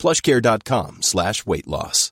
plushcare.com slash weight loss.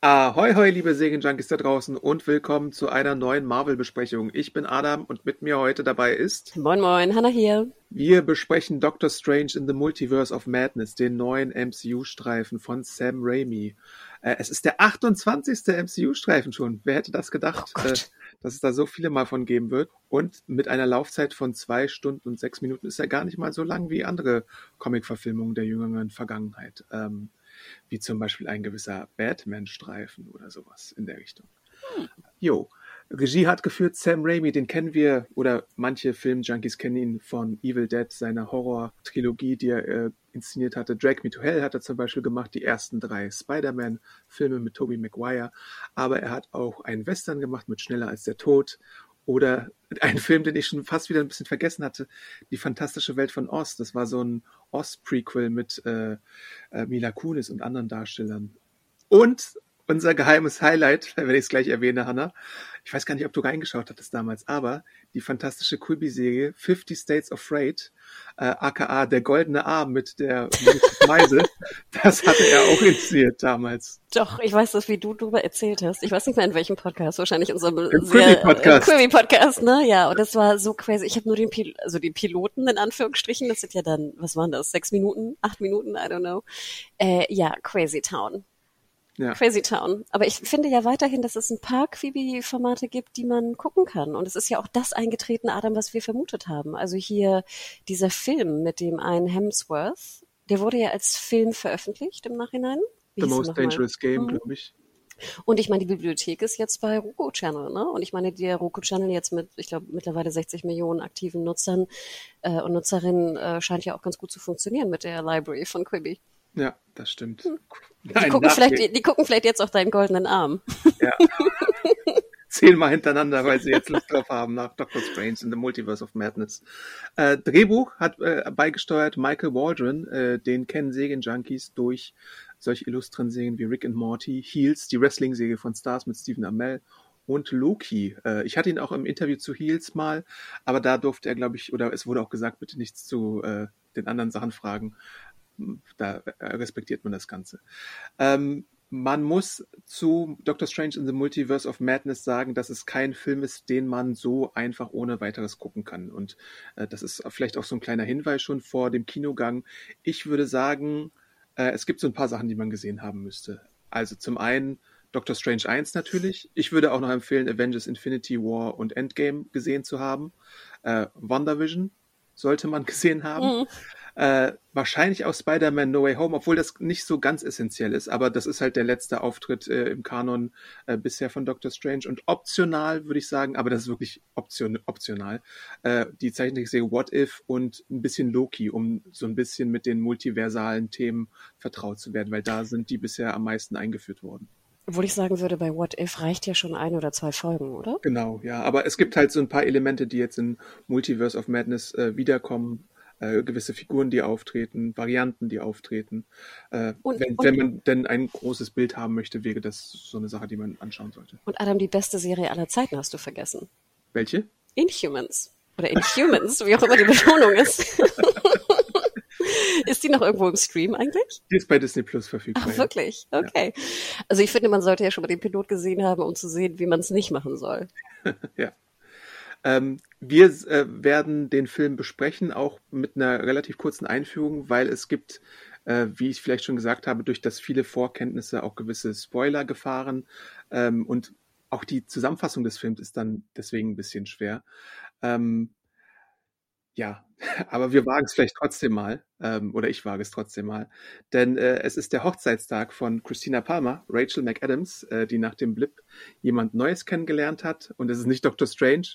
Ahoi, hoi, liebe Serienjunkies da draußen und willkommen zu einer neuen Marvel-Besprechung. Ich bin Adam und mit mir heute dabei ist... Moin, moin, Hannah hier. Wir besprechen Doctor Strange in the Multiverse of Madness, den neuen MCU-Streifen von Sam Raimi. Äh, es ist der 28. MCU-Streifen schon. Wer hätte das gedacht, oh äh, dass es da so viele mal von geben wird? Und mit einer Laufzeit von zwei Stunden und sechs Minuten ist er gar nicht mal so lang wie andere Comic-Verfilmungen der jüngeren Vergangenheit. Ähm, wie zum Beispiel ein gewisser Batman-Streifen oder sowas in der Richtung. Hm. Jo. Regie hat geführt Sam Raimi, den kennen wir, oder manche Film-Junkies kennen ihn von Evil Dead, seiner Horror-Trilogie, die er äh, inszeniert hatte. Drag Me to Hell hat er zum Beispiel gemacht, die ersten drei Spider-Man-Filme mit Tobey Maguire. Aber er hat auch einen Western gemacht mit Schneller als der Tod oder einen Film, den ich schon fast wieder ein bisschen vergessen hatte, Die fantastische Welt von Oz. Das war so ein Oz-Prequel mit äh, äh, Mila Kunis und anderen Darstellern. Und unser geheimes Highlight, wenn ich es gleich erwähne, Hannah. Ich weiß gar nicht, ob du reingeschaut hattest damals, aber die fantastische Quibi-Serie 50 States of Freight, äh, aka Der goldene Arm mit der Meise, das hatte er auch inszeniert damals. Doch, ich weiß das, wie du darüber erzählt hast. Ich weiß nicht mehr in welchem Podcast, wahrscheinlich unserem Im Quibi-Podcast. Äh, Quibi-Podcast, ne? Ja, und das war so crazy. Ich habe nur den, Pil also den Piloten in Anführungsstrichen, das sind ja dann, was waren das, sechs Minuten, acht Minuten, I don't know. Äh, ja, Crazy Town. Ja. Crazy Town. Aber ich finde ja weiterhin, dass es ein paar Quibi-Formate gibt, die man gucken kann. Und es ist ja auch das eingetreten, Adam, was wir vermutet haben. Also hier dieser Film mit dem einen Hemsworth, der wurde ja als Film veröffentlicht im Nachhinein. Wie The Most Dangerous Game, mhm. glaube ich. Und ich meine, die Bibliothek ist jetzt bei Roku Channel, ne? Und ich meine, der Roku Channel jetzt mit, ich glaube, mittlerweile 60 Millionen aktiven Nutzern äh, und Nutzerinnen äh, scheint ja auch ganz gut zu funktionieren mit der Library von Quibi. Ja, das stimmt. Hm. Die, Nein, gucken vielleicht, die, die, gucken vielleicht jetzt auf deinen goldenen Arm. Ja. Zehnmal hintereinander, weil sie jetzt Lust drauf haben nach Doctor Strange in the Multiverse of Madness. Äh, Drehbuch hat äh, beigesteuert Michael Waldron, äh, den kennen Serien-Junkies durch solche illustren Serien wie Rick and Morty, Heels, die Wrestling-Serie von Stars mit Stephen Amell und Loki. Äh, ich hatte ihn auch im Interview zu Heels mal, aber da durfte er, glaube ich, oder es wurde auch gesagt, bitte nichts zu äh, den anderen Sachen fragen da respektiert man das Ganze. Ähm, man muss zu Doctor Strange in the Multiverse of Madness sagen, dass es kein Film ist, den man so einfach ohne weiteres gucken kann. Und äh, das ist vielleicht auch so ein kleiner Hinweis schon vor dem Kinogang. Ich würde sagen, äh, es gibt so ein paar Sachen, die man gesehen haben müsste. Also zum einen Doctor Strange 1 natürlich. Ich würde auch noch empfehlen, Avengers Infinity War und Endgame gesehen zu haben. Äh, WandaVision sollte man gesehen haben. Mhm. Äh, wahrscheinlich auch Spider-Man No Way Home, obwohl das nicht so ganz essentiell ist, aber das ist halt der letzte Auftritt äh, im Kanon äh, bisher von Doctor Strange und optional würde ich sagen, aber das ist wirklich option optional, äh, die Zeichentrickserie What If und ein bisschen Loki, um so ein bisschen mit den multiversalen Themen vertraut zu werden, weil da sind die bisher am meisten eingeführt worden. Obwohl ich sagen würde, bei What If reicht ja schon ein oder zwei Folgen, oder? Genau, ja. Aber es gibt halt so ein paar Elemente, die jetzt in Multiverse of Madness äh, wiederkommen äh, gewisse Figuren, die auftreten, Varianten, die auftreten. Äh, und, wenn, und, wenn man denn ein großes Bild haben möchte, wäre das so eine Sache, die man anschauen sollte. Und Adam, die beste Serie aller Zeiten hast du vergessen. Welche? Inhumans. Oder Inhumans, wie auch immer die Betonung ist. ist die noch irgendwo im Stream eigentlich? Die ist bei Disney Plus verfügbar. Ach, wirklich? Okay. Ja. Also ich finde, man sollte ja schon mal den Pilot gesehen haben, um zu sehen, wie man es nicht machen soll. ja. Ähm, wir äh, werden den Film besprechen, auch mit einer relativ kurzen Einführung, weil es gibt, äh, wie ich vielleicht schon gesagt habe, durch das viele Vorkenntnisse auch gewisse Spoiler-Gefahren ähm, und auch die Zusammenfassung des Films ist dann deswegen ein bisschen schwer. Ähm, ja, aber wir wagen es vielleicht trotzdem mal, ähm, oder ich wage es trotzdem mal, denn äh, es ist der Hochzeitstag von Christina Palmer, Rachel McAdams, äh, die nach dem Blip jemand Neues kennengelernt hat und es ist nicht Doctor Strange.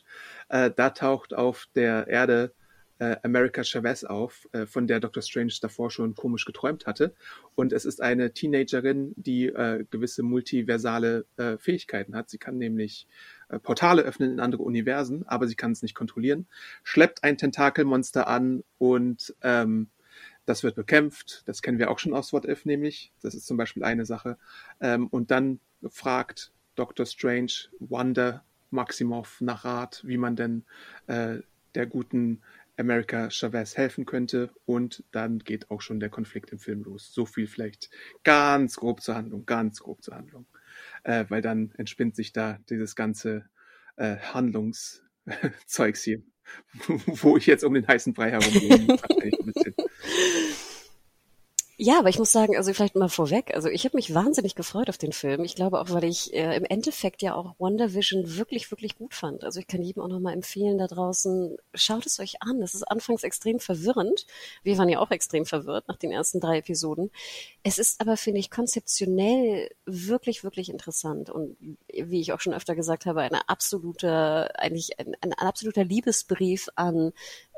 Äh, da taucht auf der Erde äh, America Chavez auf, äh, von der Dr. Strange davor schon komisch geträumt hatte. Und es ist eine Teenagerin, die äh, gewisse multiversale äh, Fähigkeiten hat. Sie kann nämlich Portale öffnen in andere Universen, aber sie kann es nicht kontrollieren, schleppt ein Tentakelmonster an und ähm, das wird bekämpft. Das kennen wir auch schon aus What If nämlich. Das ist zum Beispiel eine Sache. Ähm, und dann fragt Dr. Strange Wanda Maximoff nach Rat, wie man denn äh, der guten America Chavez helfen könnte. Und dann geht auch schon der Konflikt im Film los. So viel vielleicht ganz grob zur Handlung, ganz grob zur Handlung. Äh, weil dann entspinnt sich da dieses ganze äh, Handlungszeugs hier, wo ich jetzt um den heißen Brei herumgehe. Ja, aber ich muss sagen, also vielleicht mal vorweg, also ich habe mich wahnsinnig gefreut auf den Film. Ich glaube auch, weil ich äh, im Endeffekt ja auch Wonder Vision wirklich, wirklich gut fand. Also ich kann jedem auch nochmal empfehlen da draußen, schaut es euch an. Es ist anfangs extrem verwirrend. Wir waren ja auch extrem verwirrt nach den ersten drei Episoden. Es ist aber, finde ich, konzeptionell wirklich, wirklich interessant. Und wie ich auch schon öfter gesagt habe, eine absolute, eigentlich ein, ein absoluter Liebesbrief an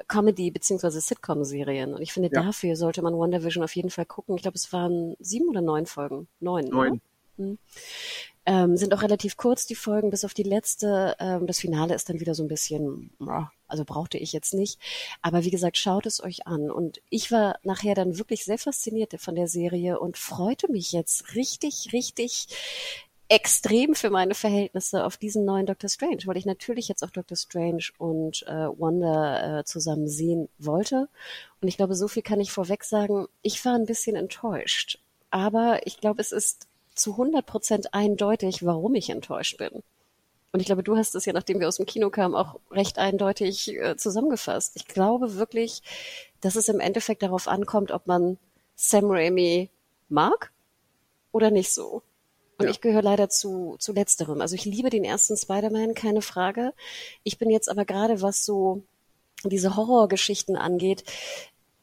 Comedy- beziehungsweise Sitcom-Serien. Und ich finde, ja. dafür sollte man Wonder Vision auf jeden Fall gucken. Ich glaube, es waren sieben oder neun Folgen. Neun. Neun. Hm. Ähm, sind auch relativ kurz die Folgen, bis auf die letzte. Ähm, das Finale ist dann wieder so ein bisschen, also brauchte ich jetzt nicht. Aber wie gesagt, schaut es euch an. Und ich war nachher dann wirklich sehr fasziniert von der Serie und freute mich jetzt richtig, richtig extrem für meine Verhältnisse auf diesen neuen Doctor Strange, weil ich natürlich jetzt auch Doctor Strange und äh, Wanda äh, zusammen sehen wollte. Und ich glaube, so viel kann ich vorweg sagen. Ich war ein bisschen enttäuscht. Aber ich glaube, es ist zu 100 Prozent eindeutig, warum ich enttäuscht bin. Und ich glaube, du hast es ja, nachdem wir aus dem Kino kamen, auch recht eindeutig äh, zusammengefasst. Ich glaube wirklich, dass es im Endeffekt darauf ankommt, ob man Sam Raimi mag oder nicht so. Und ja. ich gehöre leider zu, zu letzterem. Also ich liebe den ersten Spider-Man, keine Frage. Ich bin jetzt aber gerade, was so diese Horrorgeschichten angeht,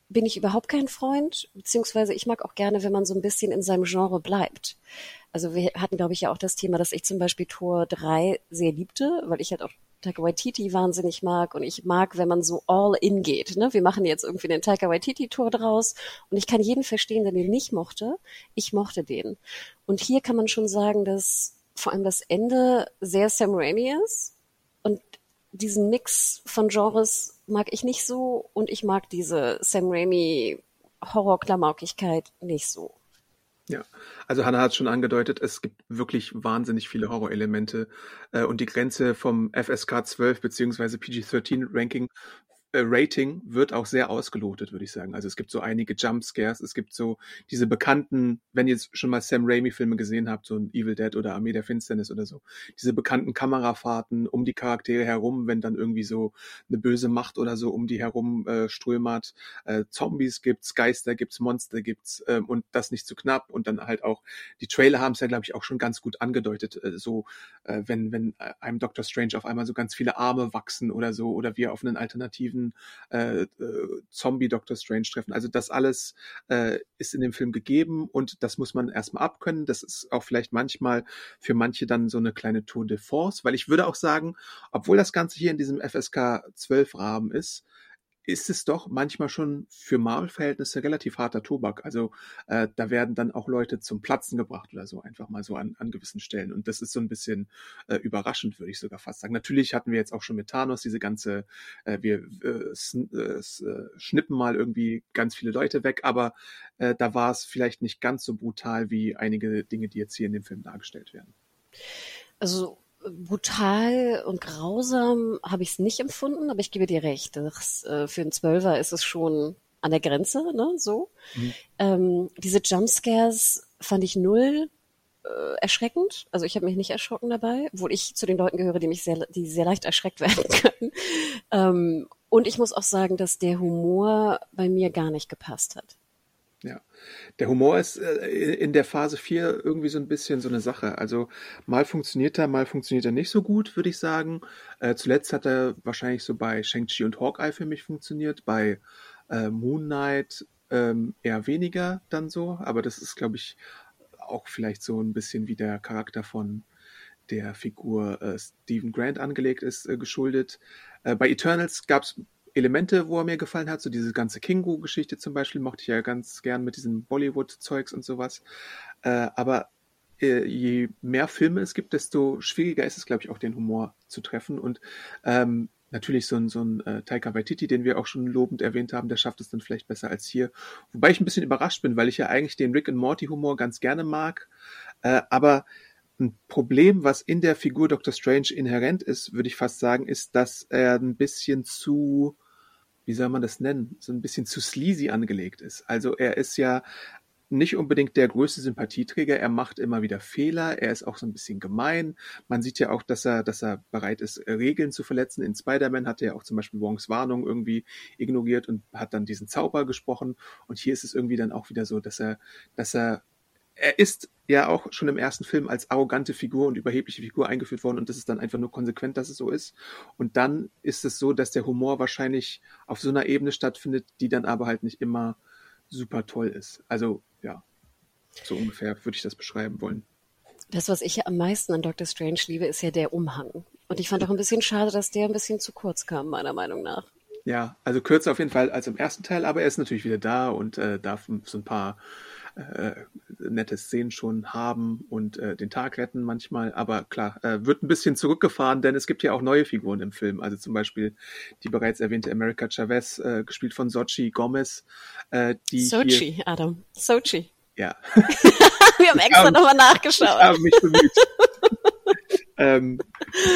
bin ich überhaupt kein Freund, beziehungsweise ich mag auch gerne, wenn man so ein bisschen in seinem Genre bleibt. Also wir hatten, glaube ich, ja auch das Thema, dass ich zum Beispiel Tor 3 sehr liebte, weil ich halt auch Taika Waititi wahnsinnig mag und ich mag, wenn man so all in geht. Ne? Wir machen jetzt irgendwie den Taika Waititi Tour draus und ich kann jeden verstehen, der den nicht mochte. Ich mochte den. Und hier kann man schon sagen, dass vor allem das Ende sehr Sam Raimi ist und diesen Mix von Genres mag ich nicht so und ich mag diese Sam Raimi Horror-Klamaukigkeit nicht so. Ja, also Hannah hat es schon angedeutet, es gibt wirklich wahnsinnig viele Horrorelemente. Äh, und die Grenze vom FSK 12 beziehungsweise PG-13 Ranking Rating wird auch sehr ausgelotet, würde ich sagen. Also es gibt so einige Jumpscares, es gibt so diese bekannten, wenn ihr jetzt schon mal Sam Raimi-Filme gesehen habt, so ein Evil Dead oder Armee der Finsternis oder so, diese bekannten Kamerafahrten um die Charaktere herum, wenn dann irgendwie so eine böse Macht oder so um die herum äh, strömert. Äh, Zombies gibt's, Geister gibt's, Monster gibt's äh, und das nicht zu knapp und dann halt auch, die Trailer haben es ja, glaube ich, auch schon ganz gut angedeutet, äh, so äh, wenn, wenn äh, einem Doctor Strange auf einmal so ganz viele Arme wachsen oder so oder wir auf einen alternativen diesen äh, äh, Zombie Doctor Strange treffen. Also das alles äh, ist in dem Film gegeben und das muss man erstmal abkönnen. Das ist auch vielleicht manchmal für manche dann so eine kleine Tour de Force, weil ich würde auch sagen, obwohl das Ganze hier in diesem FSK 12 Rahmen ist, ist es doch manchmal schon für Marvel-Verhältnisse relativ harter Tobak. Also äh, da werden dann auch Leute zum Platzen gebracht oder so, einfach mal so an, an gewissen Stellen. Und das ist so ein bisschen äh, überraschend, würde ich sogar fast sagen. Natürlich hatten wir jetzt auch schon mit Thanos diese ganze, äh, wir äh, äh, äh, schnippen mal irgendwie ganz viele Leute weg, aber äh, da war es vielleicht nicht ganz so brutal wie einige Dinge, die jetzt hier in dem Film dargestellt werden. Also brutal und grausam habe ich es nicht empfunden, aber ich gebe dir recht. Das, äh, für einen Zwölfer ist es schon an der Grenze, ne, so. Mhm. Ähm, diese Jumpscares fand ich null äh, erschreckend. Also ich habe mich nicht erschrocken dabei, obwohl ich zu den Leuten gehöre, die mich sehr, die sehr leicht erschreckt werden können. Ähm, und ich muss auch sagen, dass der Humor bei mir gar nicht gepasst hat. Ja, der Humor ist äh, in der Phase 4 irgendwie so ein bisschen so eine Sache. Also mal funktioniert er, mal funktioniert er nicht so gut, würde ich sagen. Äh, zuletzt hat er wahrscheinlich so bei Shang-Chi und Hawkeye für mich funktioniert, bei äh, Moon Knight ähm, eher weniger dann so, aber das ist, glaube ich, auch vielleicht so ein bisschen wie der Charakter von der Figur äh, Stephen Grant angelegt ist, äh, geschuldet. Äh, bei Eternals gab es Elemente, wo er mir gefallen hat. So diese ganze Kingu-Geschichte zum Beispiel mochte ich ja ganz gern mit diesem Bollywood-Zeugs und sowas. Äh, aber äh, je mehr Filme es gibt, desto schwieriger ist es, glaube ich, auch den Humor zu treffen. Und ähm, natürlich so ein, so ein äh, Taika Waititi, den wir auch schon lobend erwähnt haben, der schafft es dann vielleicht besser als hier. Wobei ich ein bisschen überrascht bin, weil ich ja eigentlich den Rick and Morty Humor ganz gerne mag. Äh, aber ein Problem, was in der Figur Dr. Strange inhärent ist, würde ich fast sagen, ist, dass er ein bisschen zu, wie soll man das nennen, so ein bisschen zu sleazy angelegt ist. Also er ist ja nicht unbedingt der größte Sympathieträger. Er macht immer wieder Fehler. Er ist auch so ein bisschen gemein. Man sieht ja auch, dass er, dass er bereit ist, Regeln zu verletzen. In Spider-Man hat er ja auch zum Beispiel Wongs Warnung irgendwie ignoriert und hat dann diesen Zauber gesprochen. Und hier ist es irgendwie dann auch wieder so, dass er, dass er er ist ja auch schon im ersten Film als arrogante Figur und überhebliche Figur eingeführt worden und das ist dann einfach nur konsequent, dass es so ist. Und dann ist es so, dass der Humor wahrscheinlich auf so einer Ebene stattfindet, die dann aber halt nicht immer super toll ist. Also ja, so ungefähr würde ich das beschreiben wollen. Das, was ich am meisten an Doctor Strange liebe, ist ja der Umhang. Und ich fand auch ein bisschen schade, dass der ein bisschen zu kurz kam, meiner Meinung nach. Ja, also kürzer auf jeden Fall als im ersten Teil, aber er ist natürlich wieder da und äh, darf so ein paar äh, nette Szenen schon haben und äh, den Tag retten manchmal. Aber klar, äh, wird ein bisschen zurückgefahren, denn es gibt ja auch neue Figuren im Film. Also zum Beispiel die bereits erwähnte America Chavez, äh, gespielt von Sochi Gomez. Äh, die Sochi, Adam. Sochi. Ja. Wir haben extra nochmal nachgeschaut. Ich habe mich bemüht. Ähm,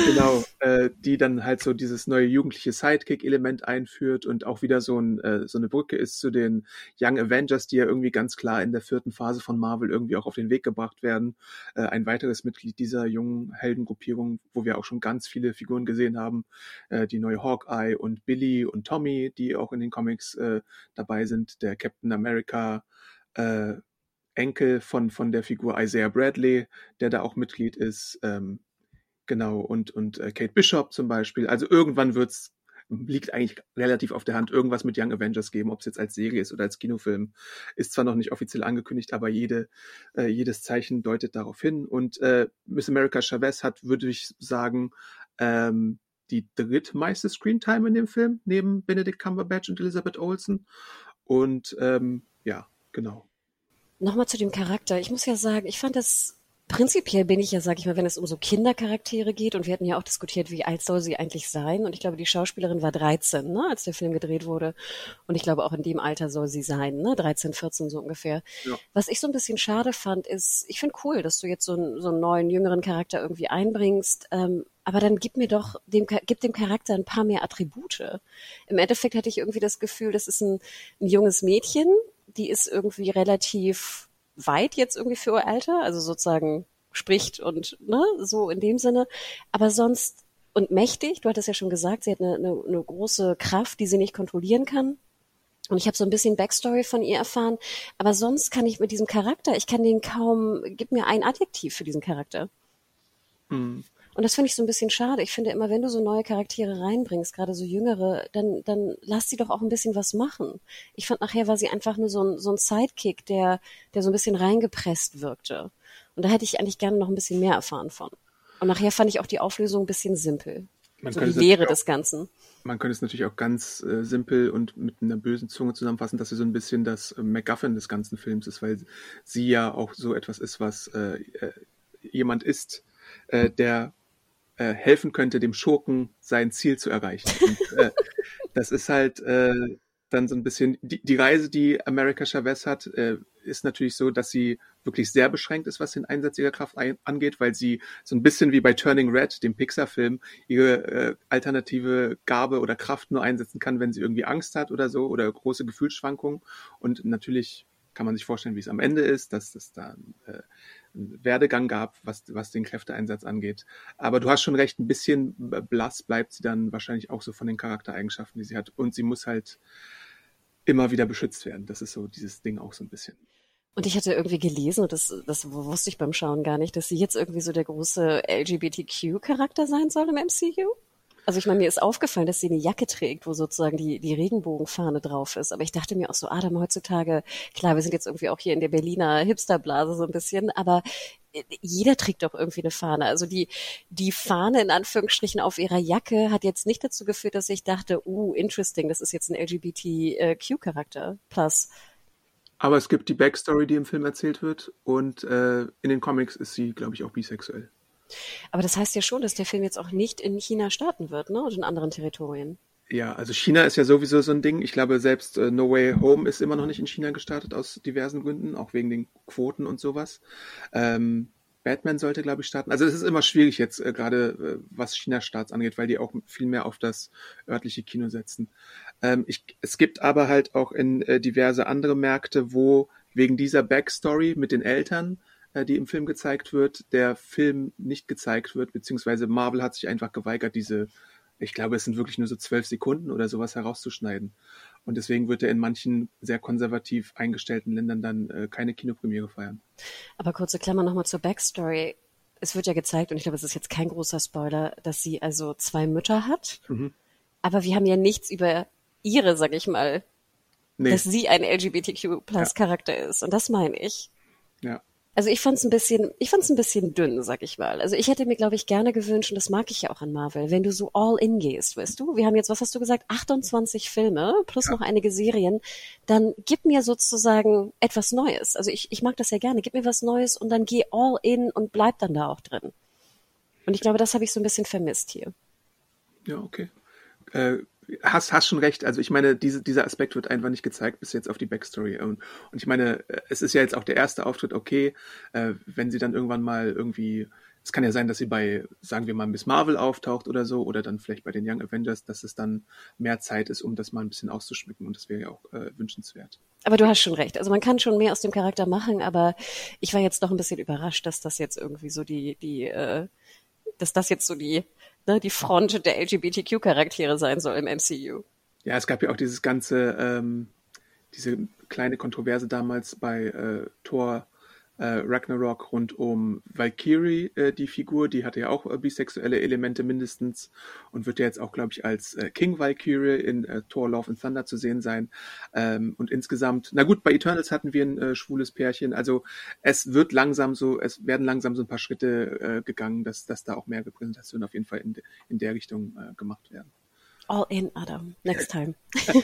genau, äh, die dann halt so dieses neue jugendliche Sidekick-Element einführt und auch wieder so, ein, äh, so eine Brücke ist zu den Young Avengers, die ja irgendwie ganz klar in der vierten Phase von Marvel irgendwie auch auf den Weg gebracht werden. Äh, ein weiteres Mitglied dieser jungen Heldengruppierung, wo wir auch schon ganz viele Figuren gesehen haben, äh, die neue Hawkeye und Billy und Tommy, die auch in den Comics äh, dabei sind, der Captain America, äh, Enkel von, von der Figur Isaiah Bradley, der da auch Mitglied ist. Ähm, Genau, und, und äh, Kate Bishop zum Beispiel. Also irgendwann wird's, liegt eigentlich relativ auf der Hand, irgendwas mit Young Avengers geben, ob es jetzt als Serie ist oder als Kinofilm. Ist zwar noch nicht offiziell angekündigt, aber jede, äh, jedes Zeichen deutet darauf hin. Und äh, Miss America Chavez hat, würde ich sagen, ähm, die drittmeiste Screentime in dem Film, neben Benedict Cumberbatch und Elizabeth Olsen. Und ähm, ja, genau. Nochmal zu dem Charakter. Ich muss ja sagen, ich fand das Prinzipiell bin ich ja, sag ich mal, wenn es um so Kindercharaktere geht, und wir hatten ja auch diskutiert, wie alt soll sie eigentlich sein, und ich glaube, die Schauspielerin war 13, ne, als der Film gedreht wurde, und ich glaube, auch in dem Alter soll sie sein, ne, 13, 14 so ungefähr. Ja. Was ich so ein bisschen schade fand, ist, ich finde cool, dass du jetzt so, einen, so einen neuen, jüngeren Charakter irgendwie einbringst, ähm, aber dann gib mir doch dem, gib dem Charakter ein paar mehr Attribute. Im Endeffekt hatte ich irgendwie das Gefühl, das ist ein, ein junges Mädchen, die ist irgendwie relativ weit jetzt irgendwie für ihr Alter, also sozusagen spricht und ne, so in dem Sinne. Aber sonst und mächtig, du hattest ja schon gesagt, sie hat eine, eine, eine große Kraft, die sie nicht kontrollieren kann. Und ich habe so ein bisschen Backstory von ihr erfahren. Aber sonst kann ich mit diesem Charakter, ich kann den kaum, gib mir ein Adjektiv für diesen Charakter. Mhm. Und das finde ich so ein bisschen schade. Ich finde immer, wenn du so neue Charaktere reinbringst, gerade so jüngere, dann, dann lass sie doch auch ein bisschen was machen. Ich fand nachher war sie einfach nur so ein, so ein Sidekick, der, der so ein bisschen reingepresst wirkte. Und da hätte ich eigentlich gerne noch ein bisschen mehr erfahren von. Und nachher fand ich auch die Auflösung ein bisschen simpel. Man so die Lehre des Ganzen. Man könnte es natürlich auch ganz äh, simpel und mit einer bösen Zunge zusammenfassen, dass sie so ein bisschen das äh, MacGuffin des ganzen Films ist, weil sie ja auch so etwas ist, was äh, äh jemand ist, äh, der äh, helfen könnte, dem Schurken sein Ziel zu erreichen. Und, äh, das ist halt äh, dann so ein bisschen die, die Reise, die America Chavez hat, äh, ist natürlich so, dass sie wirklich sehr beschränkt ist, was den Einsatz ihrer Kraft ein, angeht, weil sie so ein bisschen wie bei Turning Red, dem Pixar-Film, ihre äh, alternative Gabe oder Kraft nur einsetzen kann, wenn sie irgendwie Angst hat oder so oder große Gefühlsschwankungen. Und natürlich kann man sich vorstellen, wie es am Ende ist, dass es da äh, Werdegang gab, was, was den Kräfteeinsatz angeht. Aber du hast schon recht, ein bisschen blass bleibt sie dann wahrscheinlich auch so von den Charaktereigenschaften, die sie hat. Und sie muss halt immer wieder beschützt werden. Das ist so dieses Ding auch so ein bisschen. Und ich hatte irgendwie gelesen, und das, das wusste ich beim Schauen gar nicht, dass sie jetzt irgendwie so der große LGBTQ-Charakter sein soll im MCU. Also ich meine, mir ist aufgefallen, dass sie eine Jacke trägt, wo sozusagen die, die Regenbogenfahne drauf ist. Aber ich dachte mir auch so, Adam, heutzutage, klar, wir sind jetzt irgendwie auch hier in der Berliner Hipsterblase so ein bisschen, aber äh, jeder trägt doch irgendwie eine Fahne. Also die, die Fahne in Anführungsstrichen auf ihrer Jacke hat jetzt nicht dazu geführt, dass ich dachte, uh, interesting, das ist jetzt ein LGBTQ-Charakter. Plus. Aber es gibt die Backstory, die im Film erzählt wird und äh, in den Comics ist sie, glaube ich, auch bisexuell. Aber das heißt ja schon, dass der Film jetzt auch nicht in China starten wird, ne? Oder in anderen Territorien. Ja, also China ist ja sowieso so ein Ding. Ich glaube, selbst äh, No Way Home ist immer noch nicht in China gestartet, aus diversen Gründen, auch wegen den Quoten und sowas. Ähm, Batman sollte, glaube ich, starten. Also es ist immer schwierig jetzt, äh, gerade äh, was China-Starts angeht, weil die auch viel mehr auf das örtliche Kino setzen. Ähm, ich, es gibt aber halt auch in äh, diverse andere Märkte, wo wegen dieser Backstory mit den Eltern die im Film gezeigt wird, der Film nicht gezeigt wird, beziehungsweise Marvel hat sich einfach geweigert, diese, ich glaube, es sind wirklich nur so zwölf Sekunden oder sowas herauszuschneiden. Und deswegen wird er in manchen sehr konservativ eingestellten Ländern dann äh, keine Kinopremiere feiern. Aber kurze Klammer nochmal zur Backstory. Es wird ja gezeigt, und ich glaube, es ist jetzt kein großer Spoiler, dass sie also zwei Mütter hat. Mhm. Aber wir haben ja nichts über ihre, sag ich mal, nee. dass sie ein LGBTQ-Plus-Charakter ja. ist. Und das meine ich. Ja. Also ich fand es ein bisschen, ich fand es ein bisschen dünn, sag ich mal. Also ich hätte mir, glaube ich, gerne gewünscht, und das mag ich ja auch an Marvel, wenn du so all in gehst, weißt du? Wir haben jetzt, was hast du gesagt, 28 Filme plus ja. noch einige Serien. Dann gib mir sozusagen etwas Neues. Also ich, ich mag das ja gerne. Gib mir was Neues und dann geh all in und bleib dann da auch drin. Und ich glaube, das habe ich so ein bisschen vermisst hier. Ja, okay. Äh, hast, hast schon recht. Also ich meine, diese, dieser Aspekt wird einfach nicht gezeigt bis jetzt auf die Backstory. Und, und ich meine, es ist ja jetzt auch der erste Auftritt, okay, äh, wenn sie dann irgendwann mal irgendwie, es kann ja sein, dass sie bei, sagen wir mal, Miss Marvel auftaucht oder so, oder dann vielleicht bei den Young Avengers, dass es dann mehr Zeit ist, um das mal ein bisschen auszuschmücken. Und das wäre ja auch äh, wünschenswert. Aber du hast schon recht. Also man kann schon mehr aus dem Charakter machen, aber ich war jetzt doch ein bisschen überrascht, dass das jetzt irgendwie so die, die, äh, dass das jetzt so die ne, die Front der LGBTQ-Charaktere sein soll im MCU. Ja, es gab ja auch dieses ganze, ähm, diese kleine Kontroverse damals bei äh, Thor äh, Ragnarok rund um Valkyrie, äh, die Figur, die hatte ja auch äh, bisexuelle Elemente mindestens und wird ja jetzt auch, glaube ich, als äh, King Valkyrie in äh, Thor Love and Thunder zu sehen sein. Ähm, und insgesamt, na gut, bei Eternals hatten wir ein äh, schwules Pärchen, also es wird langsam so, es werden langsam so ein paar Schritte äh, gegangen, dass, dass da auch mehr Repräsentation auf jeden Fall in, de, in der Richtung äh, gemacht werden. All in, Adam. Next time.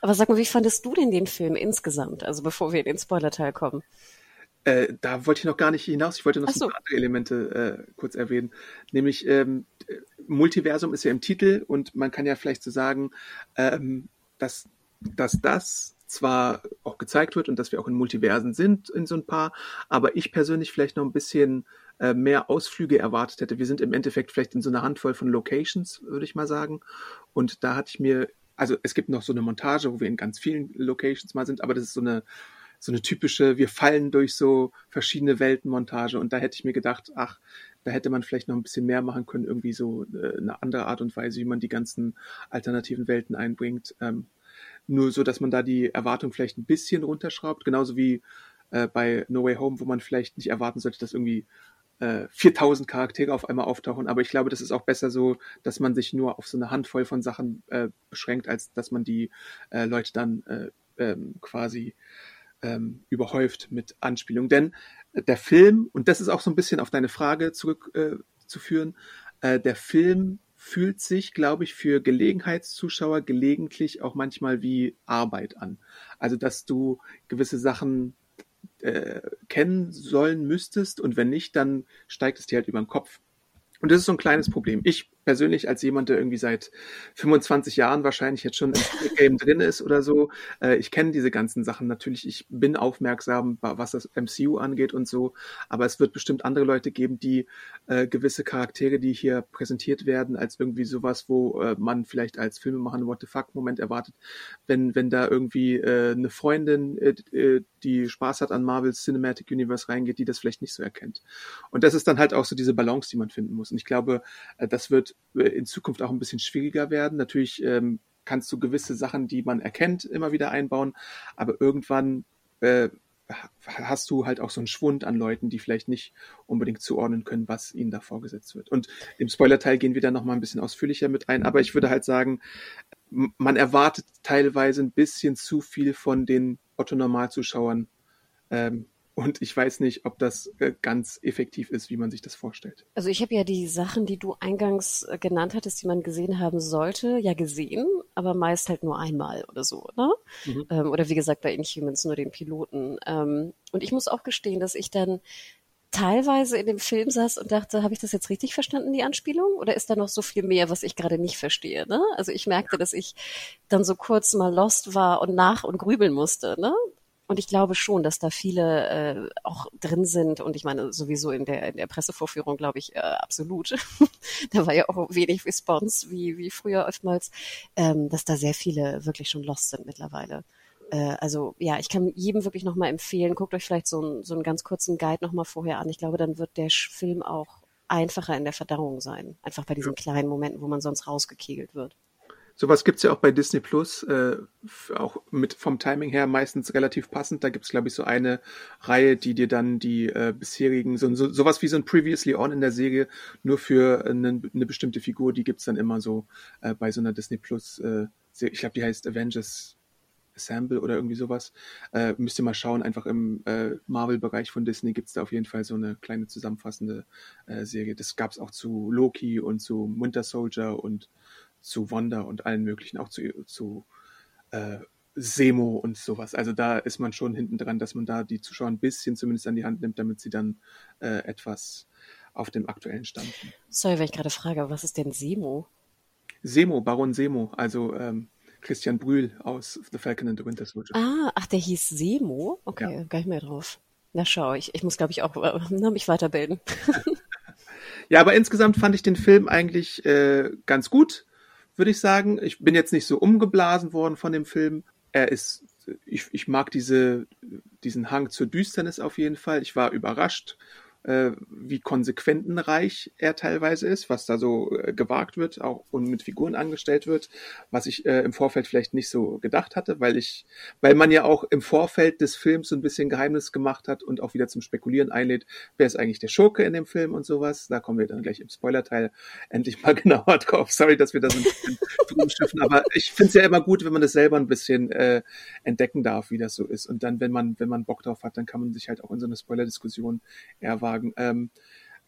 Aber sag mal, wie fandest du denn den Film insgesamt? Also bevor wir in den Spoiler-Teil kommen. Äh, da wollte ich noch gar nicht hinaus. Ich wollte noch so. ein paar andere Elemente äh, kurz erwähnen. Nämlich ähm, Multiversum ist ja im Titel und man kann ja vielleicht so sagen, ähm, dass, dass das zwar auch gezeigt wird und dass wir auch in Multiversen sind in so ein paar, aber ich persönlich vielleicht noch ein bisschen äh, mehr Ausflüge erwartet hätte. Wir sind im Endeffekt vielleicht in so einer Handvoll von Locations, würde ich mal sagen. Und da hatte ich mir, also es gibt noch so eine Montage, wo wir in ganz vielen Locations mal sind, aber das ist so eine so eine typische, wir fallen durch so verschiedene Weltenmontage und da hätte ich mir gedacht, ach, da hätte man vielleicht noch ein bisschen mehr machen können, irgendwie so äh, eine andere Art und Weise, wie man die ganzen alternativen Welten einbringt. Ähm, nur so, dass man da die Erwartung vielleicht ein bisschen runterschraubt, genauso wie äh, bei No Way Home, wo man vielleicht nicht erwarten sollte, dass irgendwie äh, 4000 Charaktere auf einmal auftauchen. Aber ich glaube, das ist auch besser so, dass man sich nur auf so eine Handvoll von Sachen äh, beschränkt, als dass man die äh, Leute dann äh, ähm, quasi ähm, überhäuft mit Anspielungen. Denn äh, der Film, und das ist auch so ein bisschen auf deine Frage zurückzuführen, äh, äh, der Film fühlt sich, glaube ich, für Gelegenheitszuschauer gelegentlich auch manchmal wie Arbeit an. Also, dass du gewisse Sachen äh, kennen sollen müsstest und wenn nicht, dann steigt es dir halt über den Kopf. Und das ist so ein kleines Problem. Ich persönlich als jemand, der irgendwie seit 25 Jahren wahrscheinlich jetzt schon im Game drin ist oder so, äh, ich kenne diese ganzen Sachen natürlich. Ich bin aufmerksam, was das MCU angeht und so. Aber es wird bestimmt andere Leute geben, die äh, gewisse Charaktere, die hier präsentiert werden, als irgendwie sowas, wo äh, man vielleicht als Filmemacher What the fuck Moment erwartet, wenn wenn da irgendwie äh, eine Freundin, äh, äh, die Spaß hat an Marvels Cinematic Universe reingeht, die das vielleicht nicht so erkennt. Und das ist dann halt auch so diese Balance, die man finden muss. Und ich glaube, äh, das wird in Zukunft auch ein bisschen schwieriger werden. Natürlich ähm, kannst du gewisse Sachen, die man erkennt, immer wieder einbauen, aber irgendwann äh, hast du halt auch so einen Schwund an Leuten, die vielleicht nicht unbedingt zuordnen können, was ihnen da vorgesetzt wird. Und im Spoilerteil gehen wir da nochmal ein bisschen ausführlicher mit ein, aber ich würde halt sagen, man erwartet teilweise ein bisschen zu viel von den Otto-Normalzuschauern. Ähm, und ich weiß nicht, ob das äh, ganz effektiv ist, wie man sich das vorstellt. Also ich habe ja die Sachen, die du eingangs äh, genannt hattest, die man gesehen haben sollte, ja gesehen, aber meist halt nur einmal oder so, ne? Mhm. Ähm, oder wie gesagt bei Inhumans nur den Piloten. Ähm, und ich muss auch gestehen, dass ich dann teilweise in dem Film saß und dachte, habe ich das jetzt richtig verstanden, die Anspielung? Oder ist da noch so viel mehr, was ich gerade nicht verstehe? Ne? Also ich merkte, dass ich dann so kurz mal lost war und nach und grübeln musste. Ne? Und ich glaube schon, dass da viele äh, auch drin sind. Und ich meine, sowieso in der, in der Pressevorführung, glaube ich, äh, absolut. da war ja auch wenig Response, wie, wie früher oftmals, ähm, dass da sehr viele wirklich schon lost sind mittlerweile. Äh, also ja, ich kann jedem wirklich nochmal empfehlen, guckt euch vielleicht so, ein, so einen ganz kurzen Guide nochmal vorher an. Ich glaube, dann wird der Film auch einfacher in der Verdauung sein. Einfach bei diesen kleinen Momenten, wo man sonst rausgekegelt wird. Sowas gibt's ja auch bei Disney Plus, äh, auch mit vom Timing her meistens relativ passend. Da gibt's glaube ich, so eine Reihe, die dir dann die äh, bisherigen, so, so sowas wie so ein Previously On in der Serie, nur für eine, eine bestimmte Figur, die gibt's dann immer so äh, bei so einer Disney Plus äh, Serie. Ich glaube, die heißt Avengers Assemble oder irgendwie sowas. Äh, müsst ihr mal schauen, einfach im äh, Marvel-Bereich von Disney gibt es da auf jeden Fall so eine kleine zusammenfassende äh, Serie. Das gab es auch zu Loki und zu Winter Soldier und zu Wanda und allen möglichen, auch zu, zu äh, Semo und sowas. Also da ist man schon hinten dran, dass man da die Zuschauer ein bisschen zumindest an die Hand nimmt, damit sie dann äh, etwas auf dem aktuellen Stand sind. Sorry, wenn ich gerade frage, was ist denn Semo? Semo, Baron Semo, also ähm, Christian Brühl aus The Falcon and the Winter Soldier. Ah, ach, der hieß Semo? Okay, ja. gar nicht mehr drauf. Na schau, ich, ich muss, glaube ich, auch äh, mich weiterbilden. ja, aber insgesamt fand ich den Film eigentlich äh, ganz gut, würde ich sagen. Ich bin jetzt nicht so umgeblasen worden von dem Film. Er ist, ich, ich mag diese, diesen Hang zur Düsternis auf jeden Fall. Ich war überrascht äh, wie konsequentenreich er teilweise ist, was da so äh, gewagt wird, auch und mit Figuren angestellt wird, was ich äh, im Vorfeld vielleicht nicht so gedacht hatte, weil ich, weil man ja auch im Vorfeld des Films so ein bisschen Geheimnis gemacht hat und auch wieder zum Spekulieren einlädt, wer ist eigentlich der Schurke in dem Film und sowas. Da kommen wir dann gleich im Spoilerteil endlich mal genauer drauf. Sorry, dass wir da so ein bisschen drüber schiffen, aber ich finde es ja immer gut, wenn man das selber ein bisschen äh, entdecken darf, wie das so ist. Und dann, wenn man, wenn man Bock drauf hat, dann kann man sich halt auch in so eine Spoiler-Diskussion eher sagen. Ähm,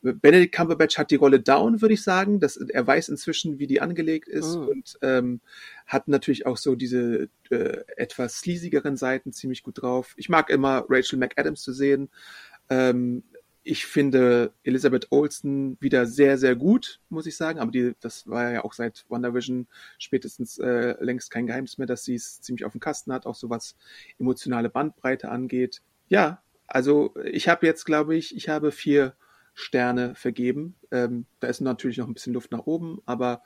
Benedict Cumberbatch hat die Rolle down, würde ich sagen. Das, er weiß inzwischen, wie die angelegt ist oh. und ähm, hat natürlich auch so diese äh, etwas sleasigeren Seiten ziemlich gut drauf. Ich mag immer Rachel McAdams zu sehen. Ähm, ich finde Elizabeth Olsen wieder sehr, sehr gut, muss ich sagen. Aber die, das war ja auch seit WandaVision spätestens äh, längst kein Geheimnis mehr, dass sie es ziemlich auf dem Kasten hat, auch so was emotionale Bandbreite angeht. Ja, also ich habe jetzt, glaube ich, ich habe vier Sterne vergeben. Ähm, da ist natürlich noch ein bisschen Luft nach oben, aber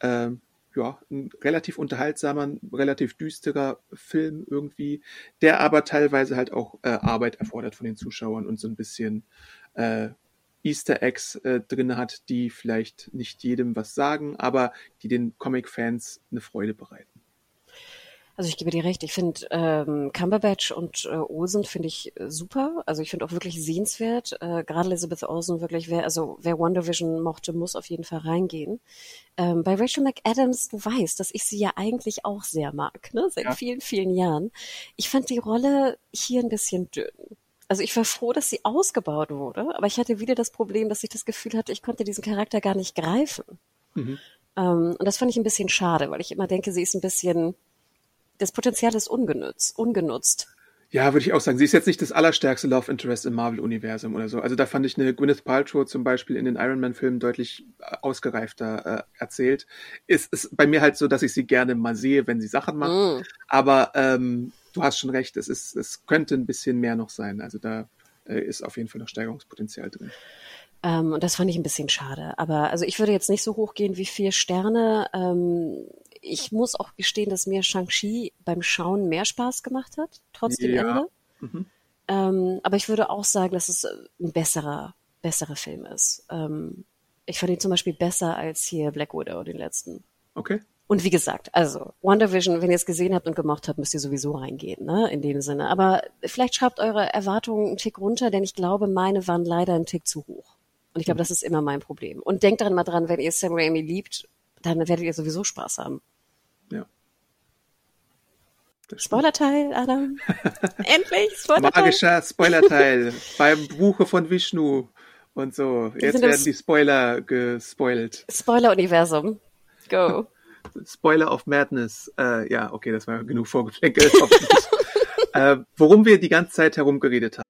ähm, ja, ein relativ unterhaltsamer, relativ düsterer Film irgendwie, der aber teilweise halt auch äh, Arbeit erfordert von den Zuschauern und so ein bisschen äh, Easter Eggs äh, drin hat, die vielleicht nicht jedem was sagen, aber die den Comic-Fans eine Freude bereiten. Also ich gebe dir recht, ich finde ähm, Cumberbatch und äh, Olsen finde ich äh, super. Also ich finde auch wirklich sehenswert. Äh, Gerade Elizabeth Olsen wirklich, wer, also wer Wonder Vision mochte, muss auf jeden Fall reingehen. Ähm, bei Rachel McAdams, du weißt, dass ich sie ja eigentlich auch sehr mag, ne? Seit ja. vielen, vielen Jahren. Ich fand die Rolle hier ein bisschen dünn. Also ich war froh, dass sie ausgebaut wurde, aber ich hatte wieder das Problem, dass ich das Gefühl hatte, ich konnte diesen Charakter gar nicht greifen. Mhm. Ähm, und das fand ich ein bisschen schade, weil ich immer denke, sie ist ein bisschen das Potenzial ist ungenutzt. ungenutzt. Ja, würde ich auch sagen. Sie ist jetzt nicht das allerstärkste Love Interest im Marvel-Universum oder so. Also da fand ich eine Gwyneth Paltrow zum Beispiel in den Iron Man-Filmen deutlich äh, ausgereifter äh, erzählt. Ist, ist bei mir halt so, dass ich sie gerne mal sehe, wenn sie Sachen macht. Mm. Aber ähm, du hast schon recht, es ist, es könnte ein bisschen mehr noch sein. Also da äh, ist auf jeden Fall noch Steigerungspotenzial drin. Ähm, und das fand ich ein bisschen schade. Aber also ich würde jetzt nicht so hoch gehen wie vier Sterne. Ähm, ich muss auch gestehen, dass mir Shang-Chi beim Schauen mehr Spaß gemacht hat, trotz dem ja. Ende. Mhm. Ähm, aber ich würde auch sagen, dass es ein besserer, besserer Film ist. Ähm, ich fand ihn zum Beispiel besser als hier Black Widow, den letzten. Okay. Und wie gesagt, also WandaVision, wenn ihr es gesehen habt und gemocht habt, müsst ihr sowieso reingehen, ne? In dem Sinne. Aber vielleicht schraubt eure Erwartungen einen Tick runter, denn ich glaube, meine waren leider einen Tick zu hoch. Und ich glaube, das ist immer mein Problem. Und denkt daran mal dran, wenn ihr Sam Raimi liebt, dann werdet ihr sowieso Spaß haben. Ja. Spoilerteil, Adam. Endlich, Spoilerteil. Magischer Spoilerteil beim Buche von Vishnu und so. Jetzt werden die Spoiler gespoilt. Spoiler-Universum. Go. Spoiler of Madness. Äh, ja, okay, das war genug Vorgeplänkel. äh, worum wir die ganze Zeit herumgeredet haben.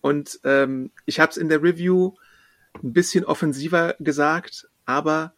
Und ähm, ich habe es in der Review ein bisschen offensiver gesagt, aber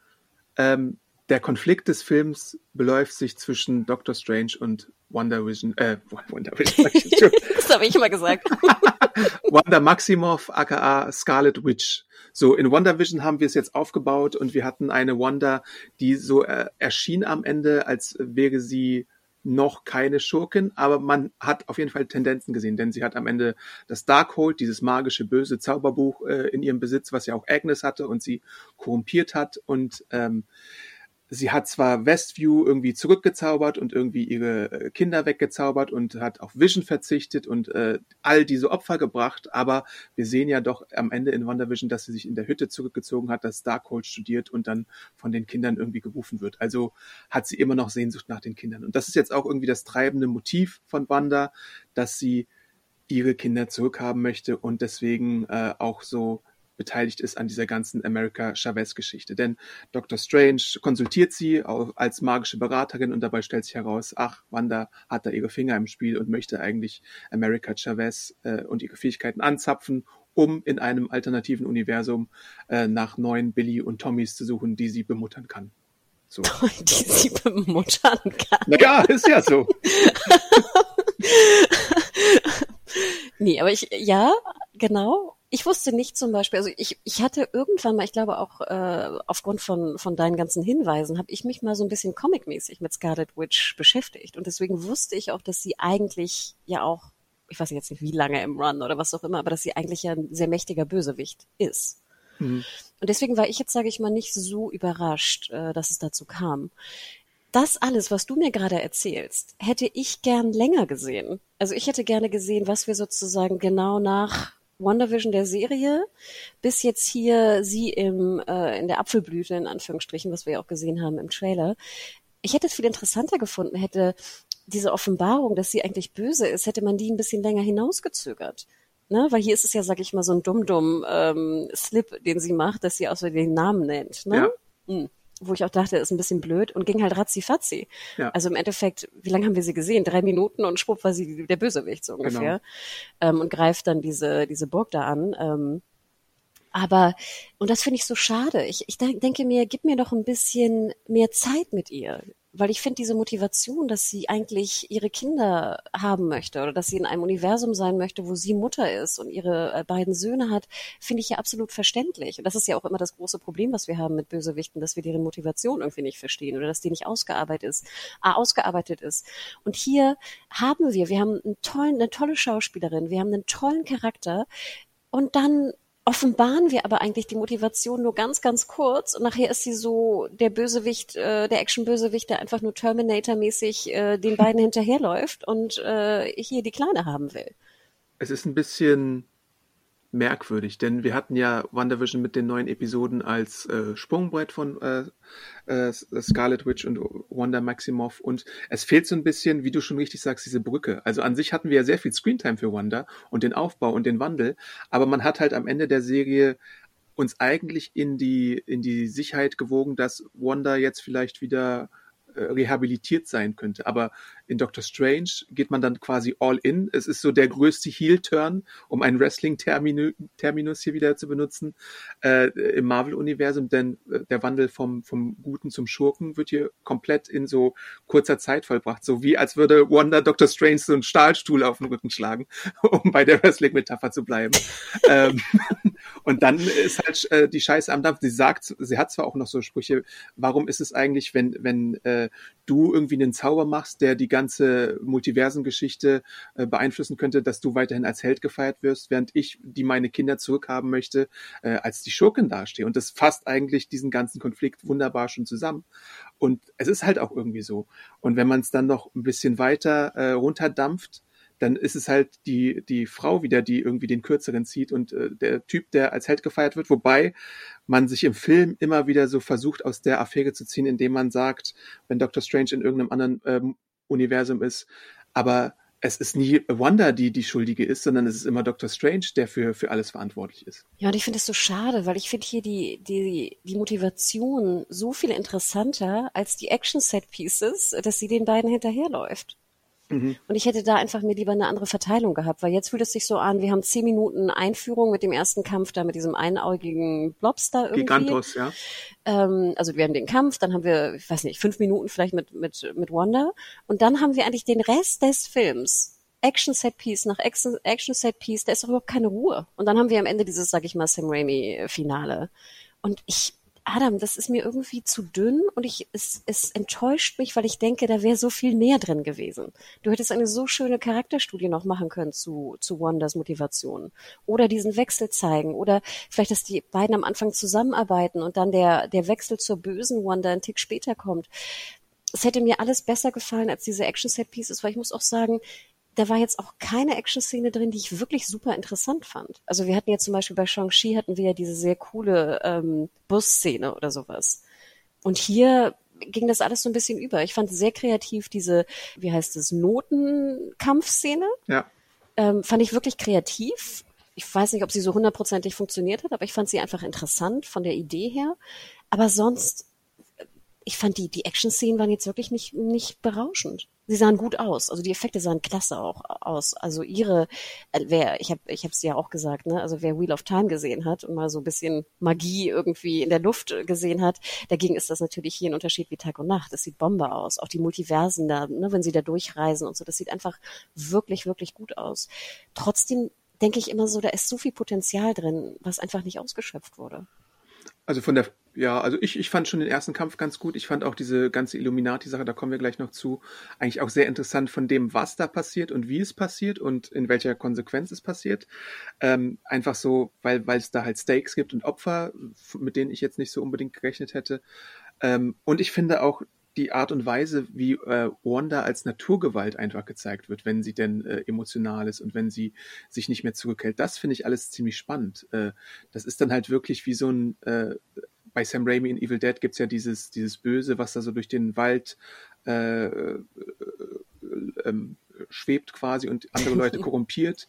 ähm, der Konflikt des Films beläuft sich zwischen Doctor Strange und Wonder Vision, äh, Wonder Vision, das habe ich immer gesagt. Wanda Maximoff, aka Scarlet Witch. So, in Wonder Vision haben wir es jetzt aufgebaut und wir hatten eine Wanda, die so äh, erschien am Ende, als wäre sie noch keine Schurkin, aber man hat auf jeden Fall Tendenzen gesehen, denn sie hat am Ende das Darkhold, dieses magische böse Zauberbuch äh, in ihrem Besitz, was ja auch Agnes hatte und sie korrumpiert hat. Und ähm, sie hat zwar Westview irgendwie zurückgezaubert und irgendwie ihre äh, Kinder weggezaubert und hat auf Vision verzichtet und äh, all diese Opfer gebracht, aber wir sehen ja doch am Ende in WandaVision, dass sie sich in der Hütte zurückgezogen hat, dass Darkhold studiert und dann von den Kindern irgendwie gerufen wird. Also hat sie immer noch Sehnsucht nach den Kindern. Und das ist jetzt auch irgendwie das treibende Motiv von Wanda, dass sie ihre Kinder zurückhaben möchte und deswegen äh, auch so beteiligt ist an dieser ganzen America Chavez-Geschichte. Denn Dr. Strange konsultiert sie als magische Beraterin und dabei stellt sich heraus, ach, Wanda hat da ihre Finger im Spiel und möchte eigentlich America Chavez äh, und ihre Fähigkeiten anzapfen, um in einem alternativen Universum äh, nach neuen Billy und Tommys zu suchen, die sie bemuttern kann. So. Die sie bemuttern kann. Naja, ist ja so. nee, aber ich, ja, genau ich wusste nicht zum Beispiel, also ich, ich hatte irgendwann mal, ich glaube auch äh, aufgrund von, von deinen ganzen Hinweisen, habe ich mich mal so ein bisschen comicmäßig mit Scarlet Witch beschäftigt. Und deswegen wusste ich auch, dass sie eigentlich ja auch, ich weiß jetzt nicht wie lange im Run oder was auch immer, aber dass sie eigentlich ja ein sehr mächtiger Bösewicht ist. Mhm. Und deswegen war ich jetzt, sage ich mal, nicht so überrascht, äh, dass es dazu kam das alles, was du mir gerade erzählst, hätte ich gern länger gesehen. Also ich hätte gerne gesehen, was wir sozusagen genau nach WandaVision der Serie bis jetzt hier sie im äh, in der Apfelblüte in Anführungsstrichen, was wir ja auch gesehen haben im Trailer. Ich hätte es viel interessanter gefunden, hätte diese Offenbarung, dass sie eigentlich böse ist, hätte man die ein bisschen länger hinausgezögert. Ne? Weil hier ist es ja, sag ich mal, so ein dumm-dumm ähm, Slip, den sie macht, dass sie außer den Namen nennt. Ne? Ja. Hm wo ich auch dachte, ist ein bisschen blöd und ging halt ratzi-fatzi. Ja. Also im Endeffekt, wie lange haben wir sie gesehen? Drei Minuten und schwupp war sie der Bösewicht so ungefähr. Genau. Ähm, und greift dann diese, diese Burg da an. Ähm, aber, und das finde ich so schade. Ich, ich denke mir, gib mir doch ein bisschen mehr Zeit mit ihr weil ich finde diese Motivation, dass sie eigentlich ihre Kinder haben möchte oder dass sie in einem Universum sein möchte, wo sie Mutter ist und ihre äh, beiden Söhne hat, finde ich ja absolut verständlich. Und das ist ja auch immer das große Problem, was wir haben mit Bösewichten, dass wir deren Motivation irgendwie nicht verstehen oder dass die nicht ausgearbeitet ist, äh, ausgearbeitet ist. Und hier haben wir, wir haben einen tollen, eine tolle Schauspielerin, wir haben einen tollen Charakter und dann offenbaren wir aber eigentlich die Motivation nur ganz, ganz kurz und nachher ist sie so der Bösewicht, äh, der Action-Bösewicht, der einfach nur Terminator-mäßig äh, den beiden hinterherläuft und äh, hier die Kleine haben will. Es ist ein bisschen merkwürdig, denn wir hatten ja WandaVision mit den neuen Episoden als äh, Sprungbrett von äh, äh, Scarlet Witch und Wanda Maximoff und es fehlt so ein bisschen, wie du schon richtig sagst, diese Brücke. Also an sich hatten wir ja sehr viel Screentime für Wanda und den Aufbau und den Wandel, aber man hat halt am Ende der Serie uns eigentlich in die in die Sicherheit gewogen, dass Wanda jetzt vielleicht wieder rehabilitiert sein könnte. Aber in Doctor Strange geht man dann quasi all in. Es ist so der größte Heel-Turn, um einen Wrestling-Terminus hier wieder zu benutzen, äh, im Marvel-Universum, denn äh, der Wandel vom, vom Guten zum Schurken wird hier komplett in so kurzer Zeit vollbracht. So wie als würde Wanda Doctor Strange so einen Stahlstuhl auf den Rücken schlagen, um bei der Wrestling-Metapher zu bleiben. ähm, und dann ist halt äh, die Scheiße am Dampf. Sie sagt, sie hat zwar auch noch so Sprüche, warum ist es eigentlich, wenn, wenn äh, du irgendwie einen Zauber machst, der die ganze Multiversengeschichte äh, beeinflussen könnte, dass du weiterhin als Held gefeiert wirst, während ich, die meine Kinder zurückhaben möchte, äh, als die Schurken dastehe. Und das fasst eigentlich diesen ganzen Konflikt wunderbar schon zusammen. Und es ist halt auch irgendwie so. Und wenn man es dann noch ein bisschen weiter äh, runterdampft, dann ist es halt die, die Frau wieder, die irgendwie den Kürzeren zieht und äh, der Typ, der als Held gefeiert wird, wobei man sich im Film immer wieder so versucht, aus der Affäre zu ziehen, indem man sagt, wenn Doctor Strange in irgendeinem anderen ähm, Universum ist, aber es ist nie Wanda, die die Schuldige ist, sondern es ist immer Doctor Strange, der für, für alles verantwortlich ist. Ja, und ich finde es so schade, weil ich finde hier die, die, die Motivation so viel interessanter als die Action-Set-Pieces, dass sie den beiden hinterherläuft. Mhm. Und ich hätte da einfach mir lieber eine andere Verteilung gehabt, weil jetzt fühlt es sich so an, wir haben zehn Minuten Einführung mit dem ersten Kampf da mit diesem einaugigen Blobster irgendwie. Gigantos, ja. Ähm, also wir haben den Kampf, dann haben wir, ich weiß nicht, fünf Minuten vielleicht mit, mit, mit Wanda und dann haben wir eigentlich den Rest des Films Action Set Piece nach Action, Action Set Piece, da ist doch überhaupt keine Ruhe. Und dann haben wir am Ende dieses, sag ich mal, Sam Raimi Finale. Und ich, Adam, das ist mir irgendwie zu dünn und ich, es, es enttäuscht mich, weil ich denke, da wäre so viel mehr drin gewesen. Du hättest eine so schöne Charakterstudie noch machen können zu, zu Wonders Motivation. Oder diesen Wechsel zeigen. Oder vielleicht, dass die beiden am Anfang zusammenarbeiten und dann der, der Wechsel zur bösen Wanda einen Tick später kommt. Es hätte mir alles besser gefallen als diese Action-Set-Pieces, weil ich muss auch sagen, da war jetzt auch keine Action-Szene drin, die ich wirklich super interessant fand. Also wir hatten ja zum Beispiel bei Shang-Chi hatten wir ja diese sehr coole ähm, Bus-Szene oder sowas. Und hier ging das alles so ein bisschen über. Ich fand sehr kreativ diese, wie heißt es, Notenkampfszene. Ja. Ähm, fand ich wirklich kreativ. Ich weiß nicht, ob sie so hundertprozentig funktioniert hat, aber ich fand sie einfach interessant von der Idee her. Aber sonst, ich fand die, die Action-Szenen waren jetzt wirklich nicht, nicht berauschend sie sahen gut aus. Also die Effekte sahen klasse auch aus. Also ihre, äh, wer, ich habe ich es ja auch gesagt, ne, also wer Wheel of Time gesehen hat und mal so ein bisschen Magie irgendwie in der Luft gesehen hat, dagegen ist das natürlich hier ein Unterschied wie Tag und Nacht. Das sieht Bombe aus. Auch die Multiversen da, ne, wenn sie da durchreisen und so, das sieht einfach wirklich, wirklich gut aus. Trotzdem denke ich immer so, da ist so viel Potenzial drin, was einfach nicht ausgeschöpft wurde. Also von der, ja, also ich, ich fand schon den ersten Kampf ganz gut. Ich fand auch diese ganze Illuminati-Sache, da kommen wir gleich noch zu, eigentlich auch sehr interessant von dem, was da passiert und wie es passiert und in welcher Konsequenz es passiert. Ähm, einfach so, weil weil es da halt Stakes gibt und Opfer, mit denen ich jetzt nicht so unbedingt gerechnet hätte. Ähm, und ich finde auch die Art und Weise, wie äh, Wanda als Naturgewalt einfach gezeigt wird, wenn sie denn äh, emotional ist und wenn sie sich nicht mehr zurückhält, das finde ich alles ziemlich spannend. Äh, das ist dann halt wirklich wie so ein, äh, bei Sam Raimi in Evil Dead gibt's ja dieses, dieses Böse, was da so durch den Wald äh, äh, ähm, schwebt quasi und andere Leute korrumpiert.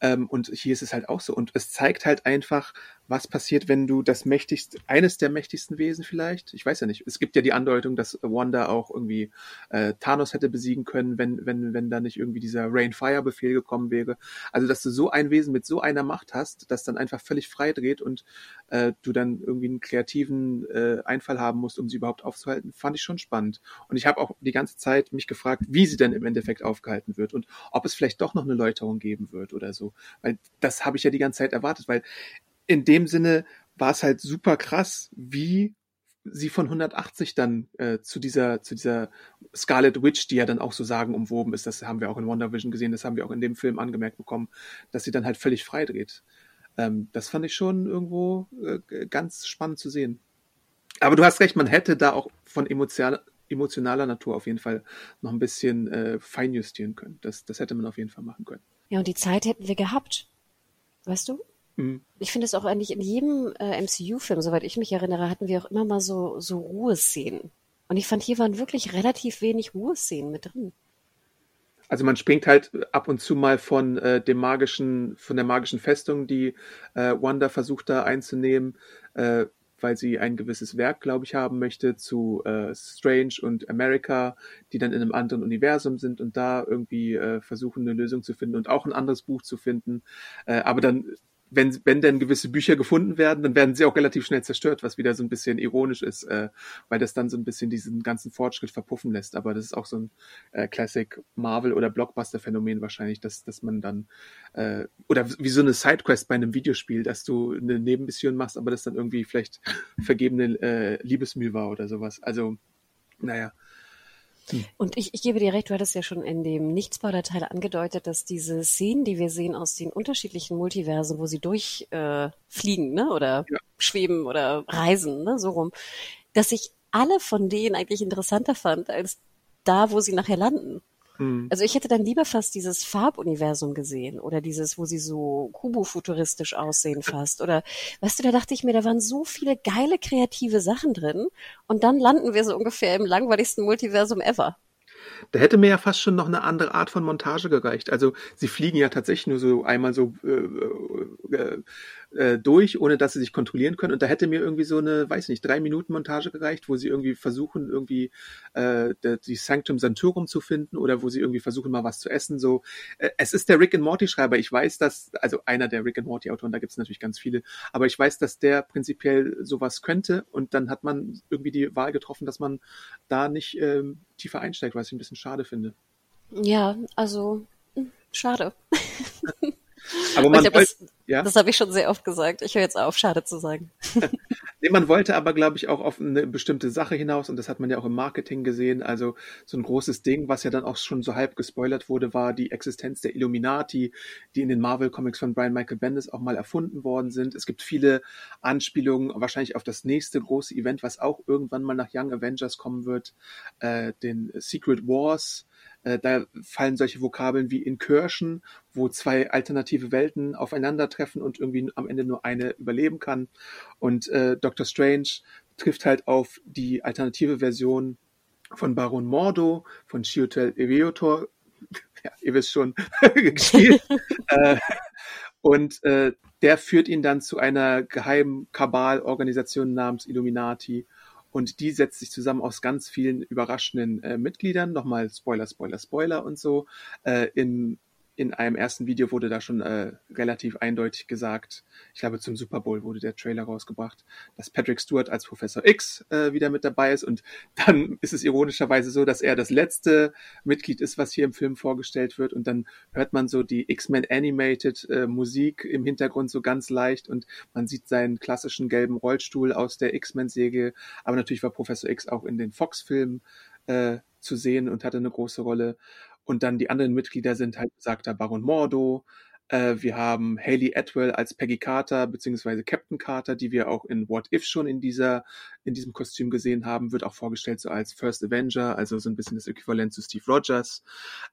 Ähm, und hier ist es halt auch so. Und es zeigt halt einfach, was passiert, wenn du das mächtigste, eines der mächtigsten Wesen vielleicht, ich weiß ja nicht, es gibt ja die Andeutung, dass Wanda auch irgendwie äh, Thanos hätte besiegen können, wenn, wenn, wenn da nicht irgendwie dieser Rain-Fire-Befehl gekommen wäre. Also, dass du so ein Wesen mit so einer Macht hast, das dann einfach völlig frei dreht und äh, du dann irgendwie einen kreativen äh, Einfall haben musst, um sie überhaupt aufzuhalten, fand ich schon spannend. Und ich habe auch die ganze Zeit mich gefragt, wie sie denn im Endeffekt aufgehalten wird und ob es vielleicht doch noch eine Läuterung geben wird oder so. Weil das habe ich ja die ganze Zeit erwartet, weil in dem Sinne war es halt super krass, wie sie von 180 dann äh, zu dieser zu dieser Scarlet Witch, die ja dann auch so sagen umwoben ist, das haben wir auch in Wonder Vision gesehen, das haben wir auch in dem Film angemerkt bekommen, dass sie dann halt völlig frei dreht. Ähm, das fand ich schon irgendwo äh, ganz spannend zu sehen. Aber du hast recht, man hätte da auch von emotional, emotionaler Natur auf jeden Fall noch ein bisschen äh, feinjustieren können. Das, das hätte man auf jeden Fall machen können. Ja, und die Zeit hätten wir gehabt. Weißt du? Mhm. Ich finde es auch eigentlich in jedem äh, MCU-Film, soweit ich mich erinnere, hatten wir auch immer mal so, so Ruheszenen. Und ich fand, hier waren wirklich relativ wenig Ruheszenen mit drin. Also man springt halt ab und zu mal von äh, dem magischen, von der magischen Festung, die äh, Wanda versucht da einzunehmen, äh, weil sie ein gewisses Werk, glaube ich, haben möchte zu äh, Strange und America, die dann in einem anderen Universum sind und da irgendwie äh, versuchen, eine Lösung zu finden und auch ein anderes Buch zu finden. Äh, aber dann wenn, wenn denn gewisse Bücher gefunden werden, dann werden sie auch relativ schnell zerstört, was wieder so ein bisschen ironisch ist, äh, weil das dann so ein bisschen diesen ganzen Fortschritt verpuffen lässt. Aber das ist auch so ein äh, Classic Marvel oder Blockbuster Phänomen wahrscheinlich, dass, dass man dann äh, oder wie so eine Sidequest bei einem Videospiel, dass du eine Nebenmission machst, aber das dann irgendwie vielleicht vergebene äh, Liebesmüh war oder sowas. Also, naja. Hm. Und ich, ich gebe dir recht, du hattest ja schon in dem Nichtspoiler-Teil angedeutet, dass diese Szenen, die wir sehen aus den unterschiedlichen Multiversen, wo sie durchfliegen, äh, ne, oder ja. schweben oder reisen, ne, so rum, dass ich alle von denen eigentlich interessanter fand als da, wo sie nachher landen. Mhm. Also ich hätte dann lieber fast dieses Farbuniversum gesehen oder dieses, wo sie so kubofuturistisch aussehen fast. Oder weißt du, da dachte ich mir, da waren so viele geile kreative Sachen drin und dann landen wir so ungefähr im langweiligsten Multiversum ever. Da hätte mir ja fast schon noch eine andere Art von Montage gereicht. Also sie fliegen ja tatsächlich nur so einmal so äh, äh, äh, durch, ohne dass sie sich kontrollieren können. Und da hätte mir irgendwie so eine, weiß nicht, drei Minuten Montage gereicht, wo sie irgendwie versuchen, irgendwie äh, die Sanctum Sanctorum zu finden oder wo sie irgendwie versuchen, mal was zu essen. So, äh, es ist der Rick and Morty Schreiber. Ich weiß, dass, also einer der Rick and Morty Autoren, da gibt es natürlich ganz viele, aber ich weiß, dass der prinzipiell sowas könnte. Und dann hat man irgendwie die Wahl getroffen, dass man da nicht ähm, tiefer einsteigt, was ich ein bisschen schade finde. Ja, also hm, schade. Aber man glaub, das, ja? das habe ich schon sehr oft gesagt. Ich höre jetzt auf, schade zu sagen. nee, man wollte aber, glaube ich, auch auf eine bestimmte Sache hinaus und das hat man ja auch im Marketing gesehen. Also so ein großes Ding, was ja dann auch schon so halb gespoilert wurde, war die Existenz der Illuminati, die in den Marvel Comics von Brian Michael Bendis auch mal erfunden worden sind. Es gibt viele Anspielungen wahrscheinlich auf das nächste große Event, was auch irgendwann mal nach Young Avengers kommen wird, äh, den Secret Wars da fallen solche Vokabeln wie Incursion, wo zwei alternative Welten aufeinandertreffen und irgendwie am Ende nur eine überleben kann. Und äh, Doctor Strange trifft halt auf die alternative Version von Baron Mordo, von Chiotel Ereotor, ja, ihr wisst schon, gespielt. äh, und äh, der führt ihn dann zu einer geheimen Kabalorganisation namens Illuminati. Und die setzt sich zusammen aus ganz vielen überraschenden äh, Mitgliedern. Nochmal Spoiler, Spoiler, Spoiler und so. Äh, in in einem ersten Video wurde da schon äh, relativ eindeutig gesagt, ich glaube zum Super Bowl wurde der Trailer rausgebracht, dass Patrick Stewart als Professor X äh, wieder mit dabei ist. Und dann ist es ironischerweise so, dass er das letzte Mitglied ist, was hier im Film vorgestellt wird. Und dann hört man so die X-Men Animated äh, Musik im Hintergrund so ganz leicht. Und man sieht seinen klassischen gelben Rollstuhl aus der X-Men-Säge, aber natürlich war Professor X auch in den Fox-Filmen äh, zu sehen und hatte eine große Rolle. Und dann die anderen Mitglieder sind halt besagter Baron Mordo, äh, wir haben Haley Atwell als Peggy Carter beziehungsweise Captain Carter, die wir auch in What If schon in dieser in diesem Kostüm gesehen haben, wird auch vorgestellt so als First Avenger, also so ein bisschen das Äquivalent zu Steve Rogers.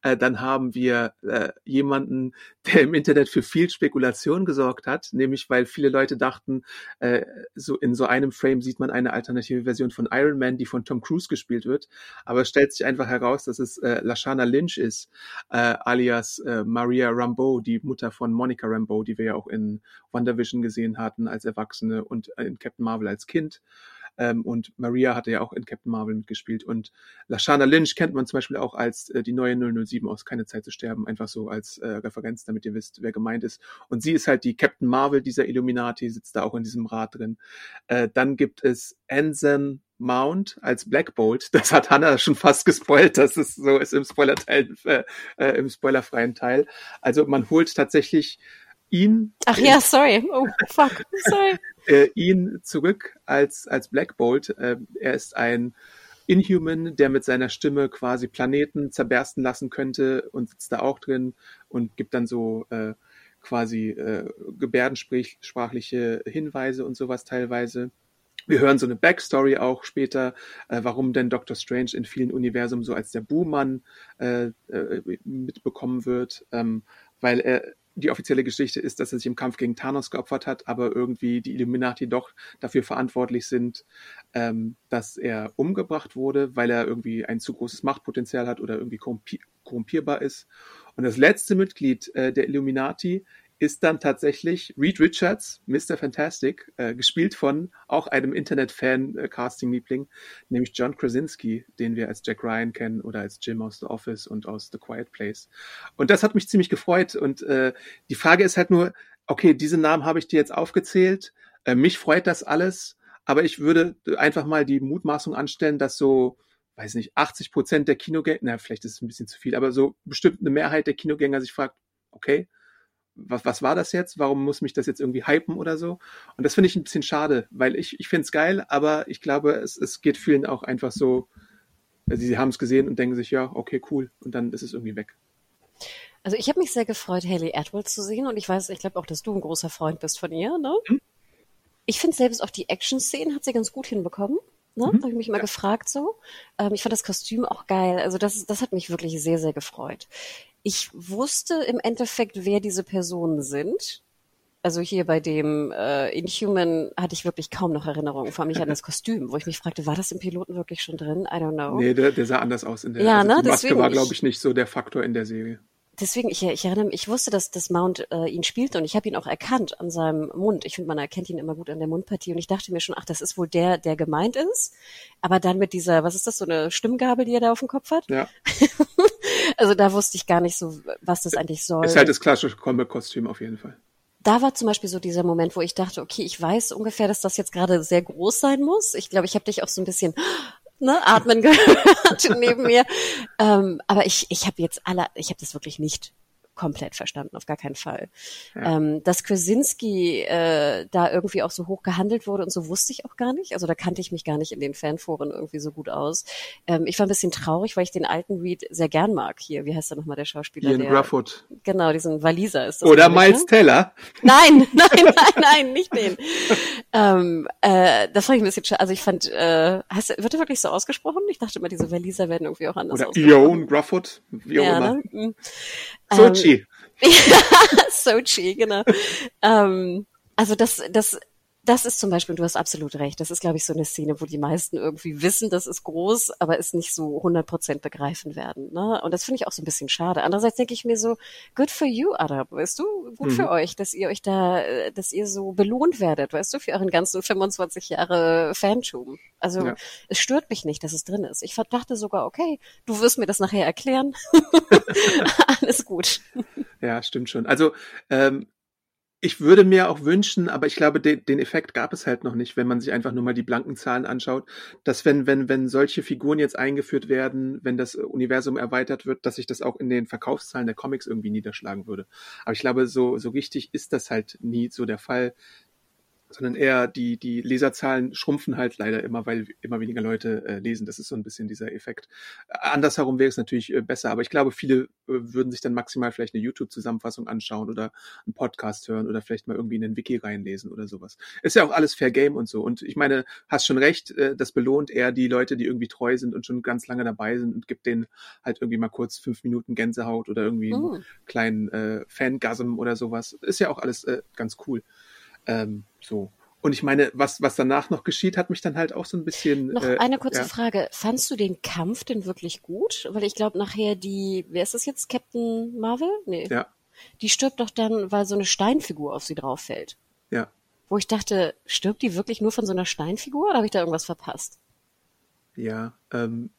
Äh, dann haben wir äh, jemanden, der im Internet für viel Spekulation gesorgt hat, nämlich weil viele Leute dachten, äh, so in so einem Frame sieht man eine alternative Version von Iron Man, die von Tom Cruise gespielt wird, aber es stellt sich einfach heraus, dass es äh, Lashana Lynch ist, äh, alias äh, Maria Rambeau, die Mutter von Monica Rambeau, die wir ja auch in WandaVision gesehen hatten als Erwachsene und in Captain Marvel als Kind. Ähm, und Maria hatte ja auch in Captain Marvel mitgespielt. Und Lashana Lynch kennt man zum Beispiel auch als äh, die neue 007 aus Keine Zeit zu sterben, einfach so als äh, Referenz, damit ihr wisst, wer gemeint ist. Und sie ist halt die Captain Marvel dieser Illuminati, sitzt da auch in diesem Rat drin. Äh, dann gibt es Anson Mount als Black Bolt. Das hat Hannah schon fast gespoilt, dass es so ist im Spoiler-Teil, äh, äh, im spoilerfreien Teil. Also man holt tatsächlich ihn. Ach ja, sorry. Oh, fuck. Sorry. äh, ihn zurück als, als Black Bolt. Äh, er ist ein Inhuman, der mit seiner Stimme quasi Planeten zerbersten lassen könnte und sitzt da auch drin und gibt dann so äh, quasi äh, gebärdensprachliche Hinweise und sowas teilweise. Wir hören so eine Backstory auch später, äh, warum denn Doctor Strange in vielen Universen so als der Buhmann äh, äh, mitbekommen wird, ähm, weil er die offizielle Geschichte ist, dass er sich im Kampf gegen Thanos geopfert hat, aber irgendwie die Illuminati doch dafür verantwortlich sind, ähm, dass er umgebracht wurde, weil er irgendwie ein zu großes Machtpotenzial hat oder irgendwie korrumpi korrumpierbar ist. Und das letzte Mitglied äh, der Illuminati ist dann tatsächlich Reed Richards, Mr. Fantastic, äh, gespielt von auch einem Internet-Fan-Casting-Liebling, nämlich John Krasinski, den wir als Jack Ryan kennen oder als Jim aus The Office und aus The Quiet Place. Und das hat mich ziemlich gefreut. Und äh, die Frage ist halt nur, okay, diese Namen habe ich dir jetzt aufgezählt. Äh, mich freut das alles, aber ich würde einfach mal die Mutmaßung anstellen, dass so weiß nicht, 80 Prozent der Kinogänger, na, vielleicht ist es ein bisschen zu viel, aber so bestimmt eine Mehrheit der Kinogänger sich fragt, okay, was, was war das jetzt? Warum muss mich das jetzt irgendwie hypen oder so? Und das finde ich ein bisschen schade, weil ich, ich finde es geil, aber ich glaube, es, es geht vielen auch einfach so, also sie haben es gesehen und denken sich, ja, okay, cool, und dann ist es irgendwie weg. Also ich habe mich sehr gefreut, Haley Atwell zu sehen und ich weiß, ich glaube auch, dass du ein großer Freund bist von ihr, ne? Hm? Ich finde selbst auch die Action-Szenen hat sie ganz gut hinbekommen. Ne? Mhm. Habe ich mich mal ja. gefragt so. Ähm, ich fand das Kostüm auch geil. Also das, das hat mich wirklich sehr, sehr gefreut. Ich wusste im Endeffekt, wer diese Personen sind. Also hier bei dem äh, Inhuman hatte ich wirklich kaum noch Erinnerungen, vor allem nicht an das Kostüm, wo ich mich fragte, war das im Piloten wirklich schon drin? I don't know. Nee, der, der sah anders aus in der ja, also ne? Die Maske Deswegen war, glaube ich, nicht so der Faktor in der Serie deswegen, ich, ich erinnere mich, ich wusste, dass, dass Mount äh, ihn spielte und ich habe ihn auch erkannt an seinem Mund. Ich finde, man erkennt ihn immer gut an der Mundpartie und ich dachte mir schon, ach, das ist wohl der, der gemeint ist. Aber dann mit dieser, was ist das, so eine Stimmgabel, die er da auf dem Kopf hat? Ja. also da wusste ich gar nicht so, was das eigentlich soll. Ist halt das klassische Comic-Kostüm auf jeden Fall da war zum Beispiel so dieser Moment, wo ich dachte, okay, ich weiß ungefähr, dass das jetzt gerade sehr groß sein muss. Ich glaube, ich habe dich auch so ein bisschen ne, atmen gehört neben mir. Ähm, aber ich, ich habe jetzt alle, ich habe das wirklich nicht komplett verstanden, auf gar keinen Fall. Ja. Ähm, dass Krasinski äh, da irgendwie auch so hoch gehandelt wurde und so wusste ich auch gar nicht. Also da kannte ich mich gar nicht in den Fanforen irgendwie so gut aus. Ähm, ich war ein bisschen traurig, weil ich den alten Reed sehr gern mag hier. Wie heißt der nochmal, der Schauspieler? Ian der, Grufford. Genau, diesen Waliser ist das. Oder Miles ne? Teller. Nein, nein, nein, nein, nicht den. Ähm, äh, das fand ich ein bisschen, also ich fand, äh, heißt, wird er wirklich so ausgesprochen? Ich dachte immer, diese Waliser werden irgendwie auch anders Oder Ion Grufford, wie auch ja, immer. Ne? Mhm. Sochi. Ähm, Sochi, genau. ähm, also das, das, das ist zum Beispiel, du hast absolut recht, das ist, glaube ich, so eine Szene, wo die meisten irgendwie wissen, das ist groß, aber es nicht so 100 Prozent begreifen werden. Ne? Und das finde ich auch so ein bisschen schade. Andererseits denke ich mir so, good for you, Arab, weißt du, gut mhm. für euch, dass ihr euch da, dass ihr so belohnt werdet, weißt du, für euren ganzen 25 Jahre Fantum. Also ja. es stört mich nicht, dass es drin ist. Ich dachte sogar, okay, du wirst mir das nachher erklären. Alles gut. Ja, stimmt schon. Also ähm, ich würde mir auch wünschen, aber ich glaube, den, den Effekt gab es halt noch nicht, wenn man sich einfach nur mal die blanken Zahlen anschaut, dass wenn, wenn, wenn solche Figuren jetzt eingeführt werden, wenn das Universum erweitert wird, dass sich das auch in den Verkaufszahlen der Comics irgendwie niederschlagen würde. Aber ich glaube, so, so richtig ist das halt nie so der Fall sondern eher die, die Leserzahlen schrumpfen halt leider immer, weil immer weniger Leute äh, lesen. Das ist so ein bisschen dieser Effekt. Andersherum wäre es natürlich äh, besser, aber ich glaube, viele äh, würden sich dann maximal vielleicht eine YouTube-Zusammenfassung anschauen oder einen Podcast hören oder vielleicht mal irgendwie in den Wiki reinlesen oder sowas. Ist ja auch alles Fair Game und so. Und ich meine, hast schon recht, äh, das belohnt eher die Leute, die irgendwie treu sind und schon ganz lange dabei sind und gibt denen halt irgendwie mal kurz fünf Minuten Gänsehaut oder irgendwie oh. einen kleinen äh, Fangasm oder sowas. Ist ja auch alles äh, ganz cool. Ähm, so. Und ich meine, was, was danach noch geschieht, hat mich dann halt auch so ein bisschen. Noch äh, eine kurze ja. Frage. Fandst du den Kampf denn wirklich gut? Weil ich glaube, nachher die, wer ist das jetzt? Captain Marvel? Nee. Ja. Die stirbt doch dann, weil so eine Steinfigur auf sie drauf fällt. Ja. Wo ich dachte, stirbt die wirklich nur von so einer Steinfigur oder habe ich da irgendwas verpasst? Ja, ähm,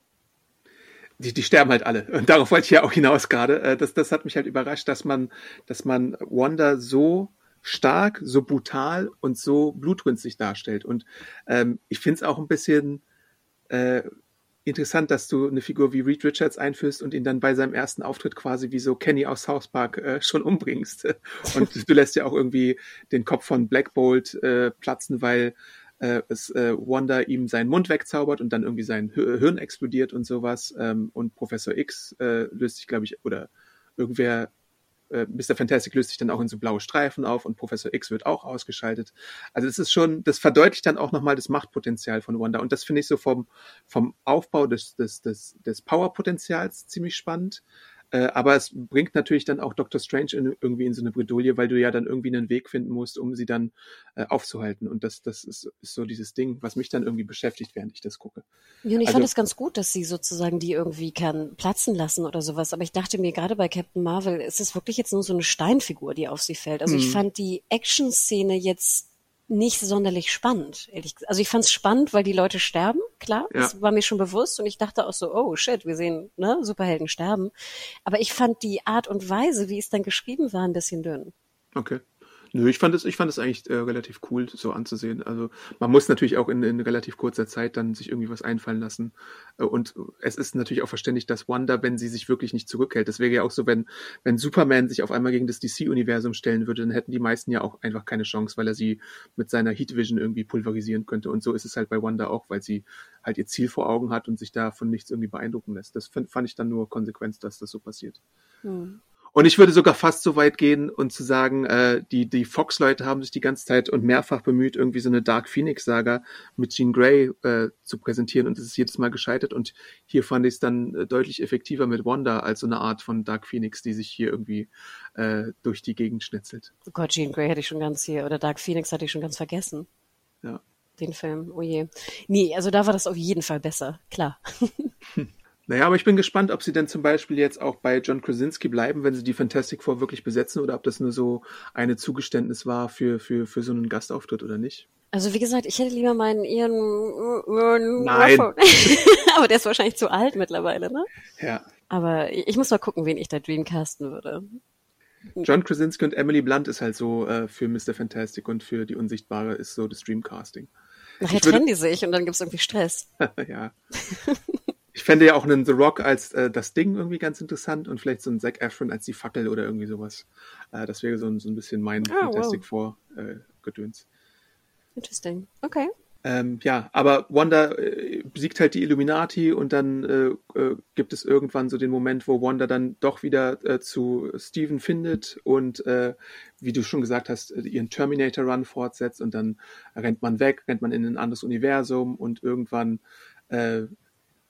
die, die sterben halt alle. Und darauf wollte ich ja auch hinaus gerade. Äh, das, das hat mich halt überrascht, dass man, dass man Wanda so stark, so brutal und so blutrünstig darstellt. Und ähm, ich finde es auch ein bisschen äh, interessant, dass du eine Figur wie Reed Richards einführst und ihn dann bei seinem ersten Auftritt quasi wie so Kenny aus South Park äh, schon umbringst. Und du lässt ja auch irgendwie den Kopf von Black Bolt äh, platzen, weil äh, es äh, Wanda ihm seinen Mund wegzaubert und dann irgendwie sein Hirn explodiert und sowas. Ähm, und Professor X äh, löst sich, glaube ich, oder irgendwer äh, Mr. Fantastic löst sich dann auch in so blaue Streifen auf und Professor X wird auch ausgeschaltet. Also das ist schon, das verdeutlicht dann auch nochmal das Machtpotenzial von Wanda. Und das finde ich so vom, vom Aufbau des, des, des, des Powerpotenzials ziemlich spannend. Äh, aber es bringt natürlich dann auch Doctor Strange in, irgendwie in so eine Bredouille, weil du ja dann irgendwie einen Weg finden musst, um sie dann äh, aufzuhalten. Und das, das ist, ist so dieses Ding, was mich dann irgendwie beschäftigt, während ich das gucke. Ja, und ich also, fand es ganz gut, dass sie sozusagen die irgendwie kann platzen lassen oder sowas. Aber ich dachte mir gerade bei Captain Marvel, ist es wirklich jetzt nur so eine Steinfigur, die auf sie fällt. Also ich mhm. fand die Action-Szene jetzt nicht sonderlich spannend, ehrlich gesagt. Also ich fand es spannend, weil die Leute sterben, klar, ja. das war mir schon bewusst und ich dachte auch so, oh shit, wir sehen ne, Superhelden sterben. Aber ich fand die Art und Weise, wie es dann geschrieben war, ein bisschen dünn. Okay. Nö, ich fand es, ich fand es eigentlich äh, relativ cool, so anzusehen. Also man muss natürlich auch in, in relativ kurzer Zeit dann sich irgendwie was einfallen lassen. Äh, und es ist natürlich auch verständlich, dass Wanda, wenn sie sich wirklich nicht zurückhält, das wäre ja auch so, wenn, wenn Superman sich auf einmal gegen das DC-Universum stellen würde, dann hätten die meisten ja auch einfach keine Chance, weil er sie mit seiner Heat Vision irgendwie pulverisieren könnte. Und so ist es halt bei Wanda auch, weil sie halt ihr Ziel vor Augen hat und sich da von nichts irgendwie beeindrucken lässt. Das fand ich dann nur Konsequenz, dass das so passiert. Hm. Und ich würde sogar fast so weit gehen und zu sagen, äh, die, die Fox-Leute haben sich die ganze Zeit und mehrfach bemüht, irgendwie so eine Dark Phoenix-Saga mit Jean Grey äh, zu präsentieren und es ist jedes Mal gescheitert. Und hier fand ich es dann äh, deutlich effektiver mit Wanda als so eine Art von Dark Phoenix, die sich hier irgendwie äh, durch die Gegend schnetzelt. Oh Gott, Jean Grey hätte ich schon ganz hier, oder Dark Phoenix hatte ich schon ganz vergessen. Ja. Den Film, oh je. Nee, also da war das auf jeden Fall besser, klar. Naja, aber ich bin gespannt, ob sie denn zum Beispiel jetzt auch bei John Krasinski bleiben, wenn sie die Fantastic Four wirklich besetzen oder ob das nur so eine Zugeständnis war für, für, für so einen Gastauftritt oder nicht. Also wie gesagt, ich hätte lieber meinen Ian Nein. aber der ist wahrscheinlich zu alt mittlerweile, ne? Ja. Aber ich muss mal gucken, wen ich da dreamcasten würde. John Krasinski und Emily Blunt ist halt so äh, für Mr. Fantastic und für die Unsichtbare ist so das Dreamcasting. Nachher trennen die sich und dann gibt's irgendwie Stress. ja. Ich fände ja auch einen The Rock als äh, das Ding irgendwie ganz interessant und vielleicht so ein Zac Efron als die Fackel oder irgendwie sowas. Äh, das wäre so ein, so ein bisschen mein oh, Fantastic wow. Four äh, Gedöns. Interesting. Okay. Ähm, ja, aber Wanda äh, besiegt halt die Illuminati und dann äh, äh, gibt es irgendwann so den Moment, wo Wanda dann doch wieder äh, zu Steven findet und äh, wie du schon gesagt hast, äh, ihren Terminator-Run fortsetzt und dann rennt man weg, rennt man in ein anderes Universum und irgendwann äh,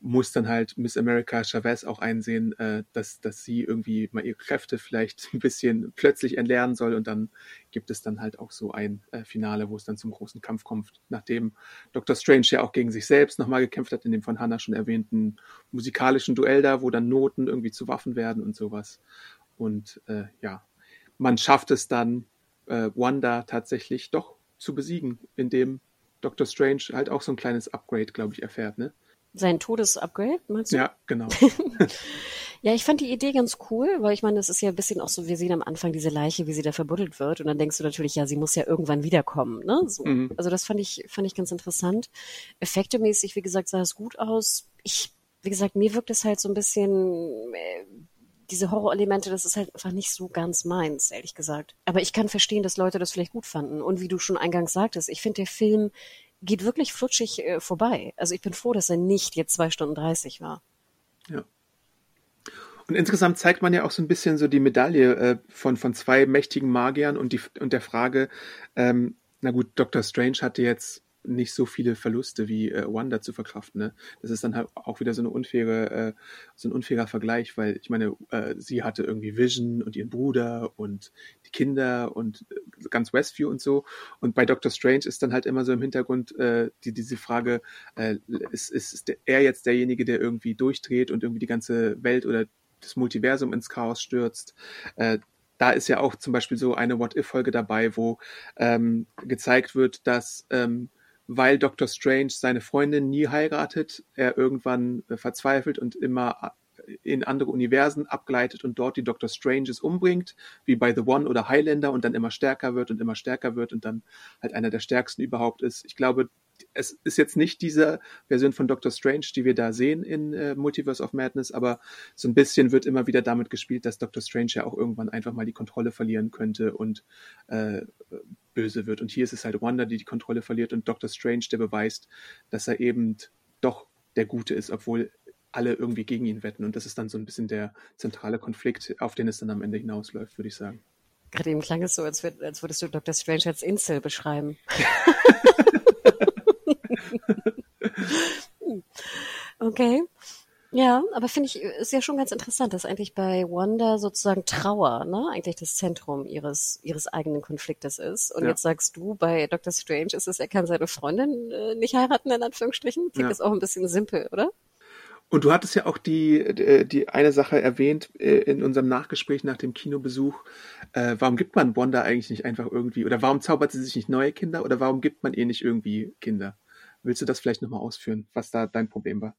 muss dann halt Miss America Chavez auch einsehen, äh, dass, dass sie irgendwie mal ihre Kräfte vielleicht ein bisschen plötzlich entlernen soll und dann gibt es dann halt auch so ein äh, Finale, wo es dann zum großen Kampf kommt, nachdem Dr. Strange ja auch gegen sich selbst nochmal gekämpft hat, in dem von Hannah schon erwähnten musikalischen Duell da, wo dann Noten irgendwie zu Waffen werden und sowas. Und äh, ja, man schafft es dann, äh, Wanda tatsächlich doch zu besiegen, indem Dr. Strange halt auch so ein kleines Upgrade, glaube ich, erfährt, ne? Sein Todesupgrade, meinst du? Ja, genau. ja, ich fand die Idee ganz cool, weil ich meine, es ist ja ein bisschen auch so, wir sehen am Anfang diese Leiche, wie sie da verbuddelt wird und dann denkst du natürlich, ja, sie muss ja irgendwann wiederkommen, ne? So. Mhm. Also das fand ich, fand ich ganz interessant. Effektemäßig, wie gesagt, sah es gut aus. Ich, wie gesagt, mir wirkt es halt so ein bisschen, äh, diese Horrorelemente, das ist halt einfach nicht so ganz meins, ehrlich gesagt. Aber ich kann verstehen, dass Leute das vielleicht gut fanden. Und wie du schon eingangs sagtest, ich finde, der Film geht wirklich flutschig äh, vorbei. Also ich bin froh, dass er nicht jetzt zwei Stunden dreißig war. Ja. Und insgesamt zeigt man ja auch so ein bisschen so die Medaille äh, von, von zwei mächtigen Magiern und, die, und der Frage, ähm, na gut, Dr. Strange hatte jetzt nicht so viele Verluste wie äh, Wanda zu verkraften. Ne? Das ist dann halt auch wieder so eine unfaire, äh, so ein unfairer Vergleich, weil ich meine, äh, sie hatte irgendwie Vision und ihren Bruder und die Kinder und äh, ganz Westview und so. Und bei Doctor Strange ist dann halt immer so im Hintergrund äh, die, diese Frage, äh, ist, ist, ist er jetzt derjenige, der irgendwie durchdreht und irgendwie die ganze Welt oder das Multiversum ins Chaos stürzt? Äh, da ist ja auch zum Beispiel so eine What-If-Folge dabei, wo ähm, gezeigt wird, dass ähm, weil Dr. Strange seine Freundin nie heiratet, er irgendwann äh, verzweifelt und immer äh, in andere Universen abgleitet und dort die Dr. Stranges umbringt, wie bei The One oder Highlander und dann immer stärker wird und immer stärker wird und dann halt einer der stärksten überhaupt ist. Ich glaube, es ist jetzt nicht diese Version von Doctor Strange, die wir da sehen in äh, Multiverse of Madness, aber so ein bisschen wird immer wieder damit gespielt, dass Doctor Strange ja auch irgendwann einfach mal die Kontrolle verlieren könnte und äh, böse wird. Und hier ist es halt Wanda, die die Kontrolle verliert und Doctor Strange, der beweist, dass er eben doch der Gute ist, obwohl alle irgendwie gegen ihn wetten. Und das ist dann so ein bisschen der zentrale Konflikt, auf den es dann am Ende hinausläuft, würde ich sagen. Gerade eben klang es so, als, würdest du Dr. Strange als Insel beschreiben. okay. Ja, aber finde ich, ist ja schon ganz interessant, dass eigentlich bei Wanda sozusagen Trauer, ne, eigentlich das Zentrum ihres, ihres eigenen Konfliktes ist. Und ja. jetzt sagst du, bei Doctor Strange ist es, er kann seine Freundin äh, nicht heiraten, in Anführungsstrichen. Klingt ja. das auch ein bisschen simpel, oder? Und du hattest ja auch die, äh, die eine Sache erwähnt äh, in unserem Nachgespräch nach dem Kinobesuch. Äh, warum gibt man Wanda eigentlich nicht einfach irgendwie, oder warum zaubert sie sich nicht neue Kinder, oder warum gibt man ihr nicht irgendwie Kinder? Willst du das vielleicht nochmal ausführen, was da dein Problem war?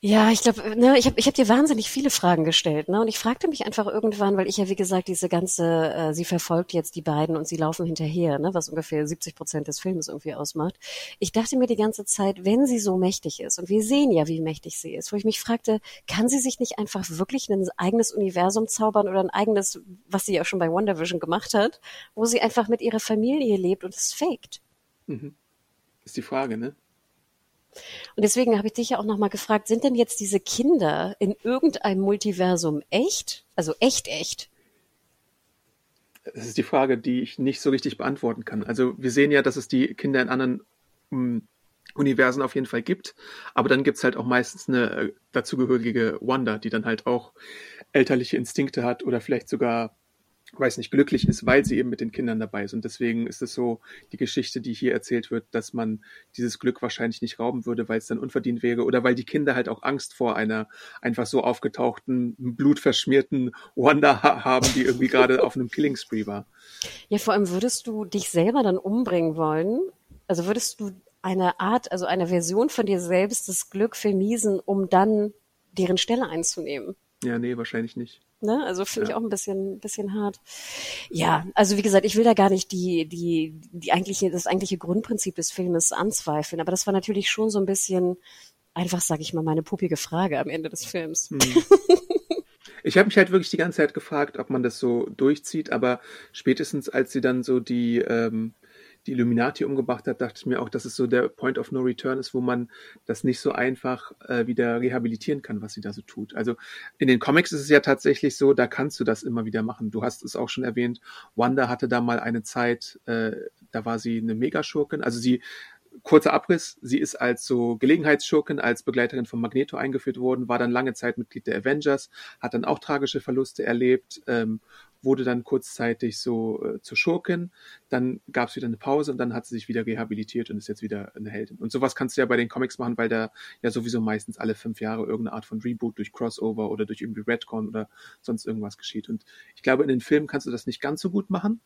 Ja, ich glaube, ne, ich habe ich hab dir wahnsinnig viele Fragen gestellt, ne? Und ich fragte mich einfach irgendwann, weil ich ja wie gesagt diese ganze, äh, sie verfolgt jetzt die beiden und sie laufen hinterher, ne, was ungefähr 70 Prozent des Films irgendwie ausmacht. Ich dachte mir die ganze Zeit, wenn sie so mächtig ist und wir sehen ja, wie mächtig sie ist, wo ich mich fragte, kann sie sich nicht einfach wirklich ein eigenes Universum zaubern oder ein eigenes, was sie ja schon bei Wonder Vision gemacht hat, wo sie einfach mit ihrer Familie lebt und es faked? Mhm. Ist die Frage, ne? Und deswegen habe ich dich ja auch nochmal gefragt, sind denn jetzt diese Kinder in irgendeinem Multiversum echt? Also echt, echt? Das ist die Frage, die ich nicht so richtig beantworten kann. Also wir sehen ja, dass es die Kinder in anderen um, hm, Universen auf jeden Fall gibt, aber dann gibt es halt auch meistens eine äh, dazugehörige Wanda, die dann halt auch elterliche Instinkte hat oder vielleicht sogar weiß nicht, glücklich ist, weil sie eben mit den Kindern dabei ist. Und deswegen ist es so die Geschichte, die hier erzählt wird, dass man dieses Glück wahrscheinlich nicht rauben würde, weil es dann unverdient wäre oder weil die Kinder halt auch Angst vor einer einfach so aufgetauchten, blutverschmierten Wanda haben, die irgendwie gerade auf einem Killing Spree war. Ja, vor allem würdest du dich selber dann umbringen wollen? Also würdest du eine Art, also eine Version von dir selbst das Glück vermiesen, um dann deren Stelle einzunehmen? Ja, nee, wahrscheinlich nicht. Ne? Also finde ja. ich auch ein bisschen, bisschen hart. Ja, also wie gesagt, ich will da gar nicht die, die, die eigentliche, das eigentliche Grundprinzip des Filmes anzweifeln, aber das war natürlich schon so ein bisschen einfach, sage ich mal, meine puppige Frage am Ende des Films. Hm. Ich habe mich halt wirklich die ganze Zeit gefragt, ob man das so durchzieht, aber spätestens als sie dann so die ähm, die Illuminati umgebracht hat, dachte ich mir auch, dass es so der Point of No Return ist, wo man das nicht so einfach äh, wieder rehabilitieren kann, was sie da so tut. Also in den Comics ist es ja tatsächlich so, da kannst du das immer wieder machen. Du hast es auch schon erwähnt, Wanda hatte da mal eine Zeit, äh, da war sie eine Megaschurkin, also sie kurzer Abriss, sie ist als so Gelegenheitsschurkin, als Begleiterin von Magneto eingeführt worden, war dann lange Zeit Mitglied der Avengers, hat dann auch tragische Verluste erlebt, ähm, wurde dann kurzzeitig so äh, zur Schurkin, dann gab es wieder eine Pause und dann hat sie sich wieder rehabilitiert und ist jetzt wieder eine Heldin. Und sowas kannst du ja bei den Comics machen, weil da ja sowieso meistens alle fünf Jahre irgendeine Art von Reboot durch Crossover oder durch irgendwie Redcon oder sonst irgendwas geschieht. Und ich glaube, in den Filmen kannst du das nicht ganz so gut machen.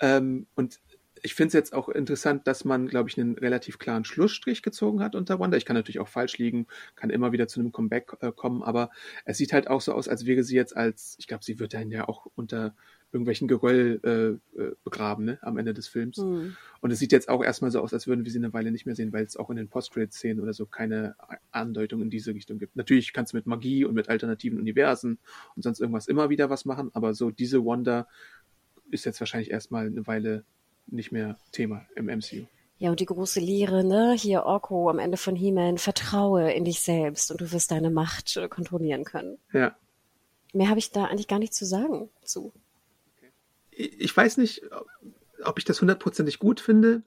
Ähm, und ich finde es jetzt auch interessant, dass man, glaube ich, einen relativ klaren Schlussstrich gezogen hat unter Wanda. Ich kann natürlich auch falsch liegen, kann immer wieder zu einem Comeback äh, kommen, aber es sieht halt auch so aus, als wäre sie jetzt als, ich glaube, sie wird dann ja auch unter irgendwelchen Geröll äh, äh, begraben, ne, am Ende des Films. Mhm. Und es sieht jetzt auch erstmal so aus, als würden wir sie eine Weile nicht mehr sehen, weil es auch in den Post-Credit-Szenen oder so keine Andeutung in diese Richtung gibt. Natürlich kannst du mit Magie und mit alternativen Universen und sonst irgendwas immer wieder was machen, aber so diese Wanda ist jetzt wahrscheinlich erstmal eine Weile nicht mehr Thema im MCU. Ja, und die große Lehre, ne, hier Orko am Ende von He-Man, vertraue in dich selbst und du wirst deine Macht äh, kontrollieren können. Ja. Mehr habe ich da eigentlich gar nicht zu sagen zu. Ich weiß nicht, ob ich das hundertprozentig gut finde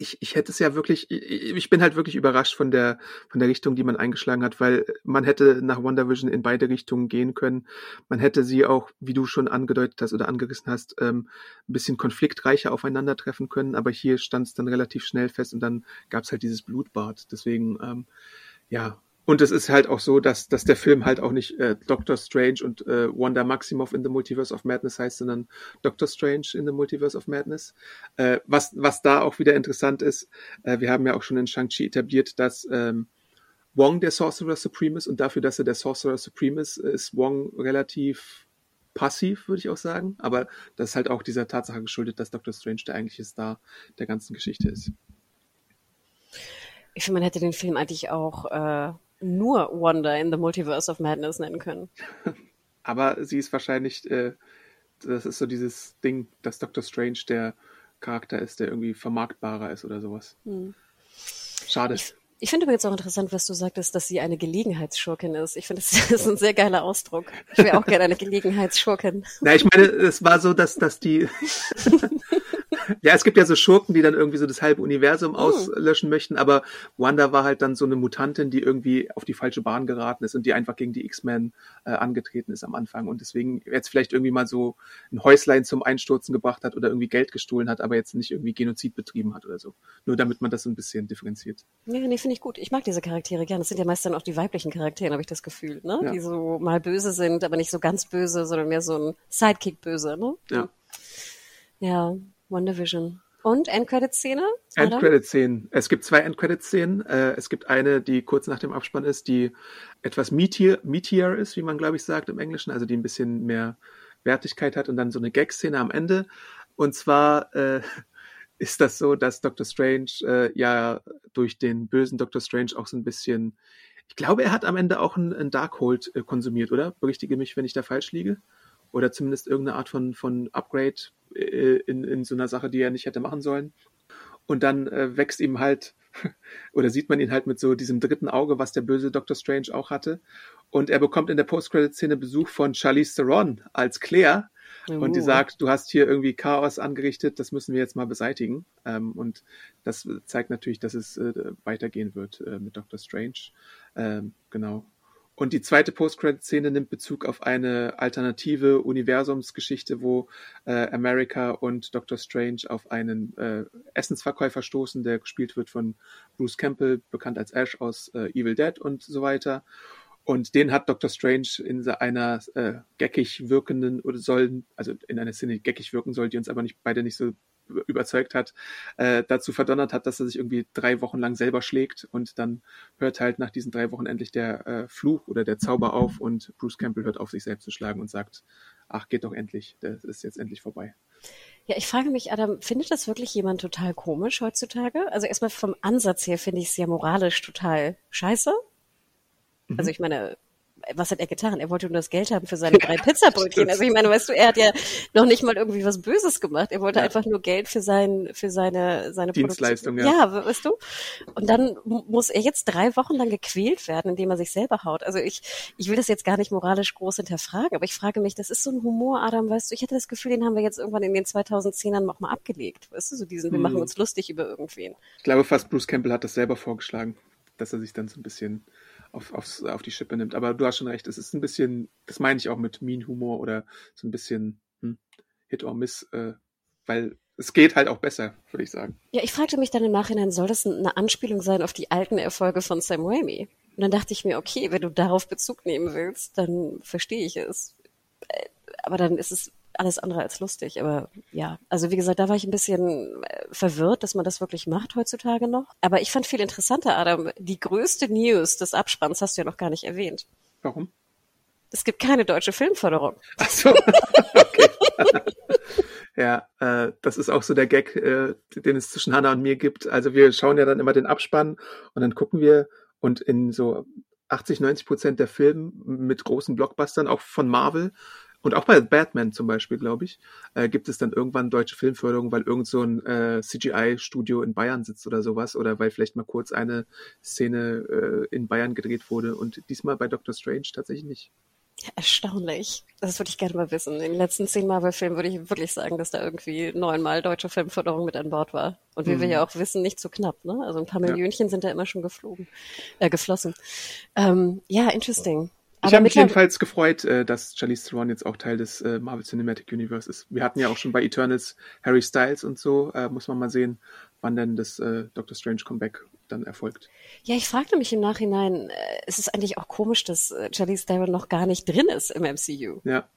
ich, ich hätte es ja wirklich, ich, ich bin halt wirklich überrascht von der, von der Richtung, die man eingeschlagen hat, weil man hätte nach Wonder Vision in beide Richtungen gehen können. Man hätte sie auch, wie du schon angedeutet hast oder angerissen hast, ähm, ein bisschen konfliktreicher aufeinandertreffen können, aber hier stand es dann relativ schnell fest und dann gab es halt dieses Blutbad. Deswegen, ähm, ja, und es ist halt auch so, dass, dass der Film halt auch nicht äh, Doctor Strange und äh, Wanda Maximoff in the Multiverse of Madness heißt, sondern Doctor Strange in the Multiverse of Madness. Äh, was, was da auch wieder interessant ist, äh, wir haben ja auch schon in Shang-Chi etabliert, dass ähm, Wong der Sorcerer Supreme ist und dafür, dass er der Sorcerer Supreme ist, ist Wong relativ passiv, würde ich auch sagen. Aber das ist halt auch dieser Tatsache geschuldet, dass Doctor Strange der eigentliche Star der ganzen Geschichte ist. Ich finde, man hätte den Film eigentlich auch äh, nur Wanda in the Multiverse of Madness nennen können. Aber sie ist wahrscheinlich, äh, das ist so dieses Ding, dass Doctor Strange der Charakter ist, der irgendwie vermarktbarer ist oder sowas. Hm. Schade. Ich, ich finde übrigens auch interessant, was du sagtest, dass sie eine Gelegenheitsschurkin ist. Ich finde, das ist ein sehr geiler Ausdruck. Ich wäre auch gerne eine Gelegenheitsschurkin. Na, ich meine, es war so, dass, dass die, Ja, es gibt ja so Schurken, die dann irgendwie so das halbe Universum hm. auslöschen möchten, aber Wanda war halt dann so eine Mutantin, die irgendwie auf die falsche Bahn geraten ist und die einfach gegen die X-Men äh, angetreten ist am Anfang und deswegen jetzt vielleicht irgendwie mal so ein Häuslein zum Einstürzen gebracht hat oder irgendwie Geld gestohlen hat, aber jetzt nicht irgendwie Genozid betrieben hat oder so. Nur damit man das so ein bisschen differenziert. Ja, nee, finde ich gut. Ich mag diese Charaktere gerne. Das sind ja meist dann auch die weiblichen Charaktere, habe ich das Gefühl, ne? Ja. Die so mal böse sind, aber nicht so ganz böse, sondern mehr so ein Sidekick-böse, ne? Ja. Ja, WandaVision. Und Endcredit-Szene? Endcredit-Szenen. Es gibt zwei Endcredit-Szenen. Äh, es gibt eine, die kurz nach dem Abspann ist, die etwas meatier, meatier ist, wie man, glaube ich, sagt im Englischen, also die ein bisschen mehr Wertigkeit hat und dann so eine Gag-Szene am Ende. Und zwar äh, ist das so, dass Doctor Strange äh, ja durch den bösen Doctor Strange auch so ein bisschen, ich glaube, er hat am Ende auch ein, ein Darkhold äh, konsumiert, oder? Berichtige mich, wenn ich da falsch liege. Oder zumindest irgendeine Art von, von Upgrade äh, in, in so einer Sache, die er nicht hätte machen sollen. Und dann äh, wächst ihm halt, oder sieht man ihn halt mit so diesem dritten Auge, was der böse Doctor Strange auch hatte. Und er bekommt in der Post-Credit-Szene Besuch von Charlize Theron als Claire. Oh. Und die oh. sagt, du hast hier irgendwie Chaos angerichtet, das müssen wir jetzt mal beseitigen. Ähm, und das zeigt natürlich, dass es äh, weitergehen wird äh, mit Doctor Strange. Ähm, genau. Und die zweite Post-Credit-Szene nimmt Bezug auf eine alternative Universumsgeschichte, wo äh, America und Doctor Strange auf einen äh, Essensverkäufer stoßen, der gespielt wird von Bruce Campbell, bekannt als Ash aus äh, Evil Dead und so weiter. Und den hat Doctor Strange in einer äh, geckig wirkenden oder sollen, also in einer Szene geckig wirken soll, die uns aber nicht beide nicht so überzeugt hat, äh, dazu verdonnert hat, dass er sich irgendwie drei Wochen lang selber schlägt und dann hört halt nach diesen drei Wochen endlich der äh, Fluch oder der Zauber auf und Bruce Campbell hört auf, sich selbst zu schlagen und sagt, ach, geht doch endlich, das ist jetzt endlich vorbei. Ja, ich frage mich, Adam, findet das wirklich jemand total komisch heutzutage? Also erstmal vom Ansatz her finde ich es ja moralisch total scheiße. Also mhm. ich meine, was hat er getan? Er wollte nur das Geld haben für seine drei Pizzabrötchen. Also ich meine, weißt du, er hat ja noch nicht mal irgendwie was Böses gemacht. Er wollte ja. einfach nur Geld für sein, für seine, seine Dienstleistung. Ja. ja, weißt du? Und dann muss er jetzt drei Wochen lang gequält werden, indem er sich selber haut. Also ich, ich will das jetzt gar nicht moralisch groß hinterfragen, aber ich frage mich, das ist so ein Humor, Adam, weißt du, ich hatte das Gefühl, den haben wir jetzt irgendwann in den 2010ern noch mal abgelegt. Weißt du, so diesen, wir hm. machen uns lustig über irgendwen. Ich glaube fast Bruce Campbell hat das selber vorgeschlagen, dass er sich dann so ein bisschen auf, aufs, auf die Schippe nimmt. Aber du hast schon recht, es ist ein bisschen, das meine ich auch mit Mean-Humor oder so ein bisschen hm, Hit or Miss, äh, weil es geht halt auch besser, würde ich sagen. Ja, ich fragte mich dann im Nachhinein, soll das eine Anspielung sein auf die alten Erfolge von Sam Raimi? Und dann dachte ich mir, okay, wenn du darauf Bezug nehmen willst, dann verstehe ich es. Äh, aber dann ist es alles andere als lustig. Aber ja, also wie gesagt, da war ich ein bisschen äh, verwirrt, dass man das wirklich macht heutzutage noch. Aber ich fand viel interessanter, Adam, die größte News des Abspanns hast du ja noch gar nicht erwähnt. Warum? Es gibt keine deutsche Filmförderung. Ach so, okay. ja, äh, das ist auch so der Gag, äh, den es zwischen Hannah und mir gibt. Also wir schauen ja dann immer den Abspann und dann gucken wir und in so 80, 90 Prozent der Filme mit großen Blockbustern, auch von Marvel, und auch bei Batman zum Beispiel, glaube ich, äh, gibt es dann irgendwann deutsche Filmförderung, weil irgend so ein äh, CGI-Studio in Bayern sitzt oder sowas oder weil vielleicht mal kurz eine Szene äh, in Bayern gedreht wurde und diesmal bei Doctor Strange tatsächlich nicht. Erstaunlich. Das würde ich gerne mal wissen. In den letzten zehn Marvel-Filmen würde ich wirklich sagen, dass da irgendwie neunmal deutsche Filmförderung mit an Bord war. Und wie mhm. wir ja auch wissen, nicht zu knapp. Ne? Also ein paar Millionchen ja. sind da immer schon geflogen, äh, geflossen. Ähm, ja, interesting ich habe mich jedenfalls gefreut, äh, dass Charlize Theron jetzt auch Teil des äh, Marvel Cinematic Universe ist. Wir hatten ja auch schon bei Eternals Harry Styles und so. Äh, muss man mal sehen, wann denn das äh, Doctor Strange Comeback dann erfolgt. Ja, ich fragte mich im Nachhinein, äh, es ist eigentlich auch komisch, dass äh, Charlize Theron noch gar nicht drin ist im MCU. Ja.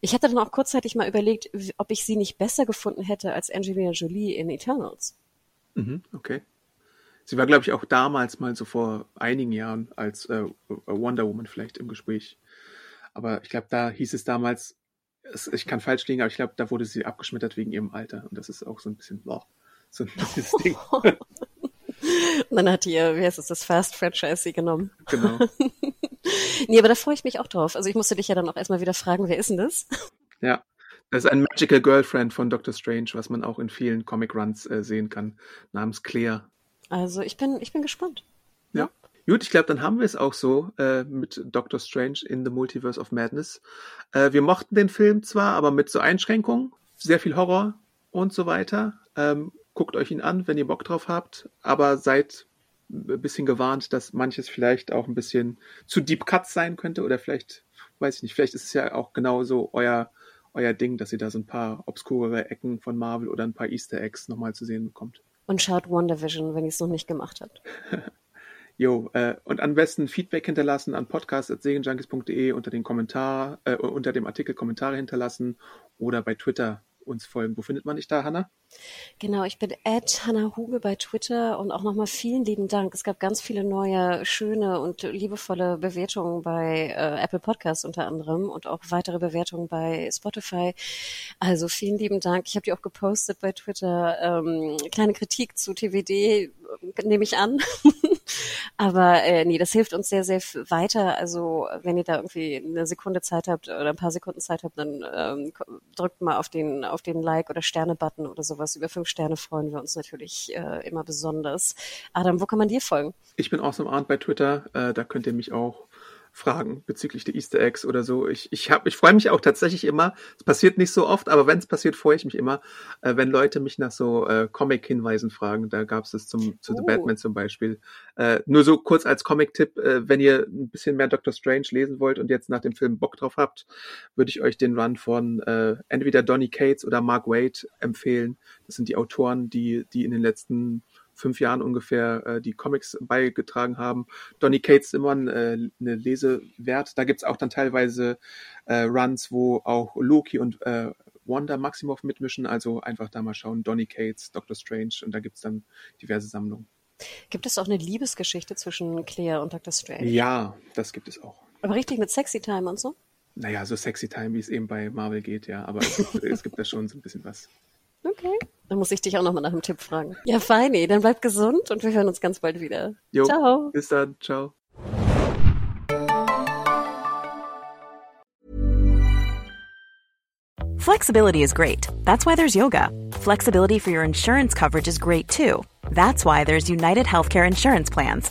Ich hatte dann auch kurzzeitig mal überlegt, ob ich sie nicht besser gefunden hätte als Angelina Jolie in Eternals. Mhm, okay. Sie war, glaube ich, auch damals mal so vor einigen Jahren als äh, Wonder Woman vielleicht im Gespräch. Aber ich glaube, da hieß es damals, es, ich kann falsch liegen, aber ich glaube, da wurde sie abgeschmettert wegen ihrem Alter. Und das ist auch so ein bisschen, boah, so ein bisschen das Ding. Und dann hat die, wie heißt es, das Fast Franchise sie genommen. Genau. nee, aber da freue ich mich auch drauf. Also ich musste dich ja dann auch erstmal wieder fragen, wer ist denn das? Ja, das ist ein Magical Girlfriend von Doctor Strange, was man auch in vielen Comic Runs äh, sehen kann, namens Claire. Also ich bin, ich bin gespannt. Ja. Gut, ich glaube, dann haben wir es auch so äh, mit Doctor Strange in the Multiverse of Madness. Äh, wir mochten den Film zwar, aber mit so Einschränkungen. Sehr viel Horror, und so weiter. Ähm, guckt euch ihn an, wenn ihr Bock drauf habt, aber seid ein bisschen gewarnt, dass manches vielleicht auch ein bisschen zu Deep Cuts sein könnte oder vielleicht, weiß ich nicht, vielleicht ist es ja auch genauso euer, euer Ding, dass ihr da so ein paar obskurere Ecken von Marvel oder ein paar Easter Eggs nochmal zu sehen bekommt. Und schaut WandaVision, wenn ihr es noch nicht gemacht habt. Jo, äh, und am besten Feedback hinterlassen an podcast.segenjunkies.de unter den Kommentar, äh, unter dem Artikel Kommentare hinterlassen oder bei Twitter uns folgen. Wo findet man dich da, Hanna? Genau, ich bin at Hanna Huge bei Twitter und auch nochmal vielen lieben Dank. Es gab ganz viele neue, schöne und liebevolle Bewertungen bei äh, Apple Podcasts unter anderem und auch weitere Bewertungen bei Spotify. Also vielen lieben Dank. Ich habe die auch gepostet bei Twitter. Ähm, kleine Kritik zu TWD äh, nehme ich an. Aber äh, nee, das hilft uns sehr, sehr weiter. Also wenn ihr da irgendwie eine Sekunde Zeit habt oder ein paar Sekunden Zeit habt, dann ähm, drückt mal auf den, auf den Like- oder Sterne-Button oder sowas. Über fünf Sterne freuen wir uns natürlich äh, immer besonders. Adam, wo kann man dir folgen? Ich bin Awesome Arndt bei Twitter. Äh, da könnt ihr mich auch Fragen bezüglich der Easter Eggs oder so. Ich, ich, hab, ich freue mich auch tatsächlich immer, es passiert nicht so oft, aber wenn es passiert, freue ich mich immer, äh, wenn Leute mich nach so äh, Comic-Hinweisen fragen. Da gab es das zum, zu oh. The Batman zum Beispiel. Äh, nur so kurz als Comic-Tipp, äh, wenn ihr ein bisschen mehr Doctor Strange lesen wollt und jetzt nach dem Film Bock drauf habt, würde ich euch den Run von äh, entweder Donny Cates oder Mark Waid empfehlen. Das sind die Autoren, die, die in den letzten fünf Jahren ungefähr äh, die Comics beigetragen haben. Donny Cates immer äh, eine Lesewert. Da gibt's auch dann teilweise äh, Runs, wo auch Loki und äh, Wanda Maximoff mitmischen. Also einfach da mal schauen. Donny Cates, Doctor Strange und da gibt's dann diverse Sammlungen. Gibt es auch eine Liebesgeschichte zwischen Claire und Dr. Strange? Ja, das gibt es auch. Aber richtig mit Sexy Time und so? Naja, so Sexy Time, wie es eben bei Marvel geht, ja. Aber es gibt, es gibt da schon so ein bisschen was. Okay. Dann muss ich dich auch nochmal nach einem Tipp fragen. Ja, feini. Dann bleib gesund und wir hören uns ganz bald wieder. Jo, ciao. Bis dann. Ciao. Flexibility is great. That's why there's yoga. Flexibility for your insurance coverage is great too. That's why there's United Healthcare Insurance Plans.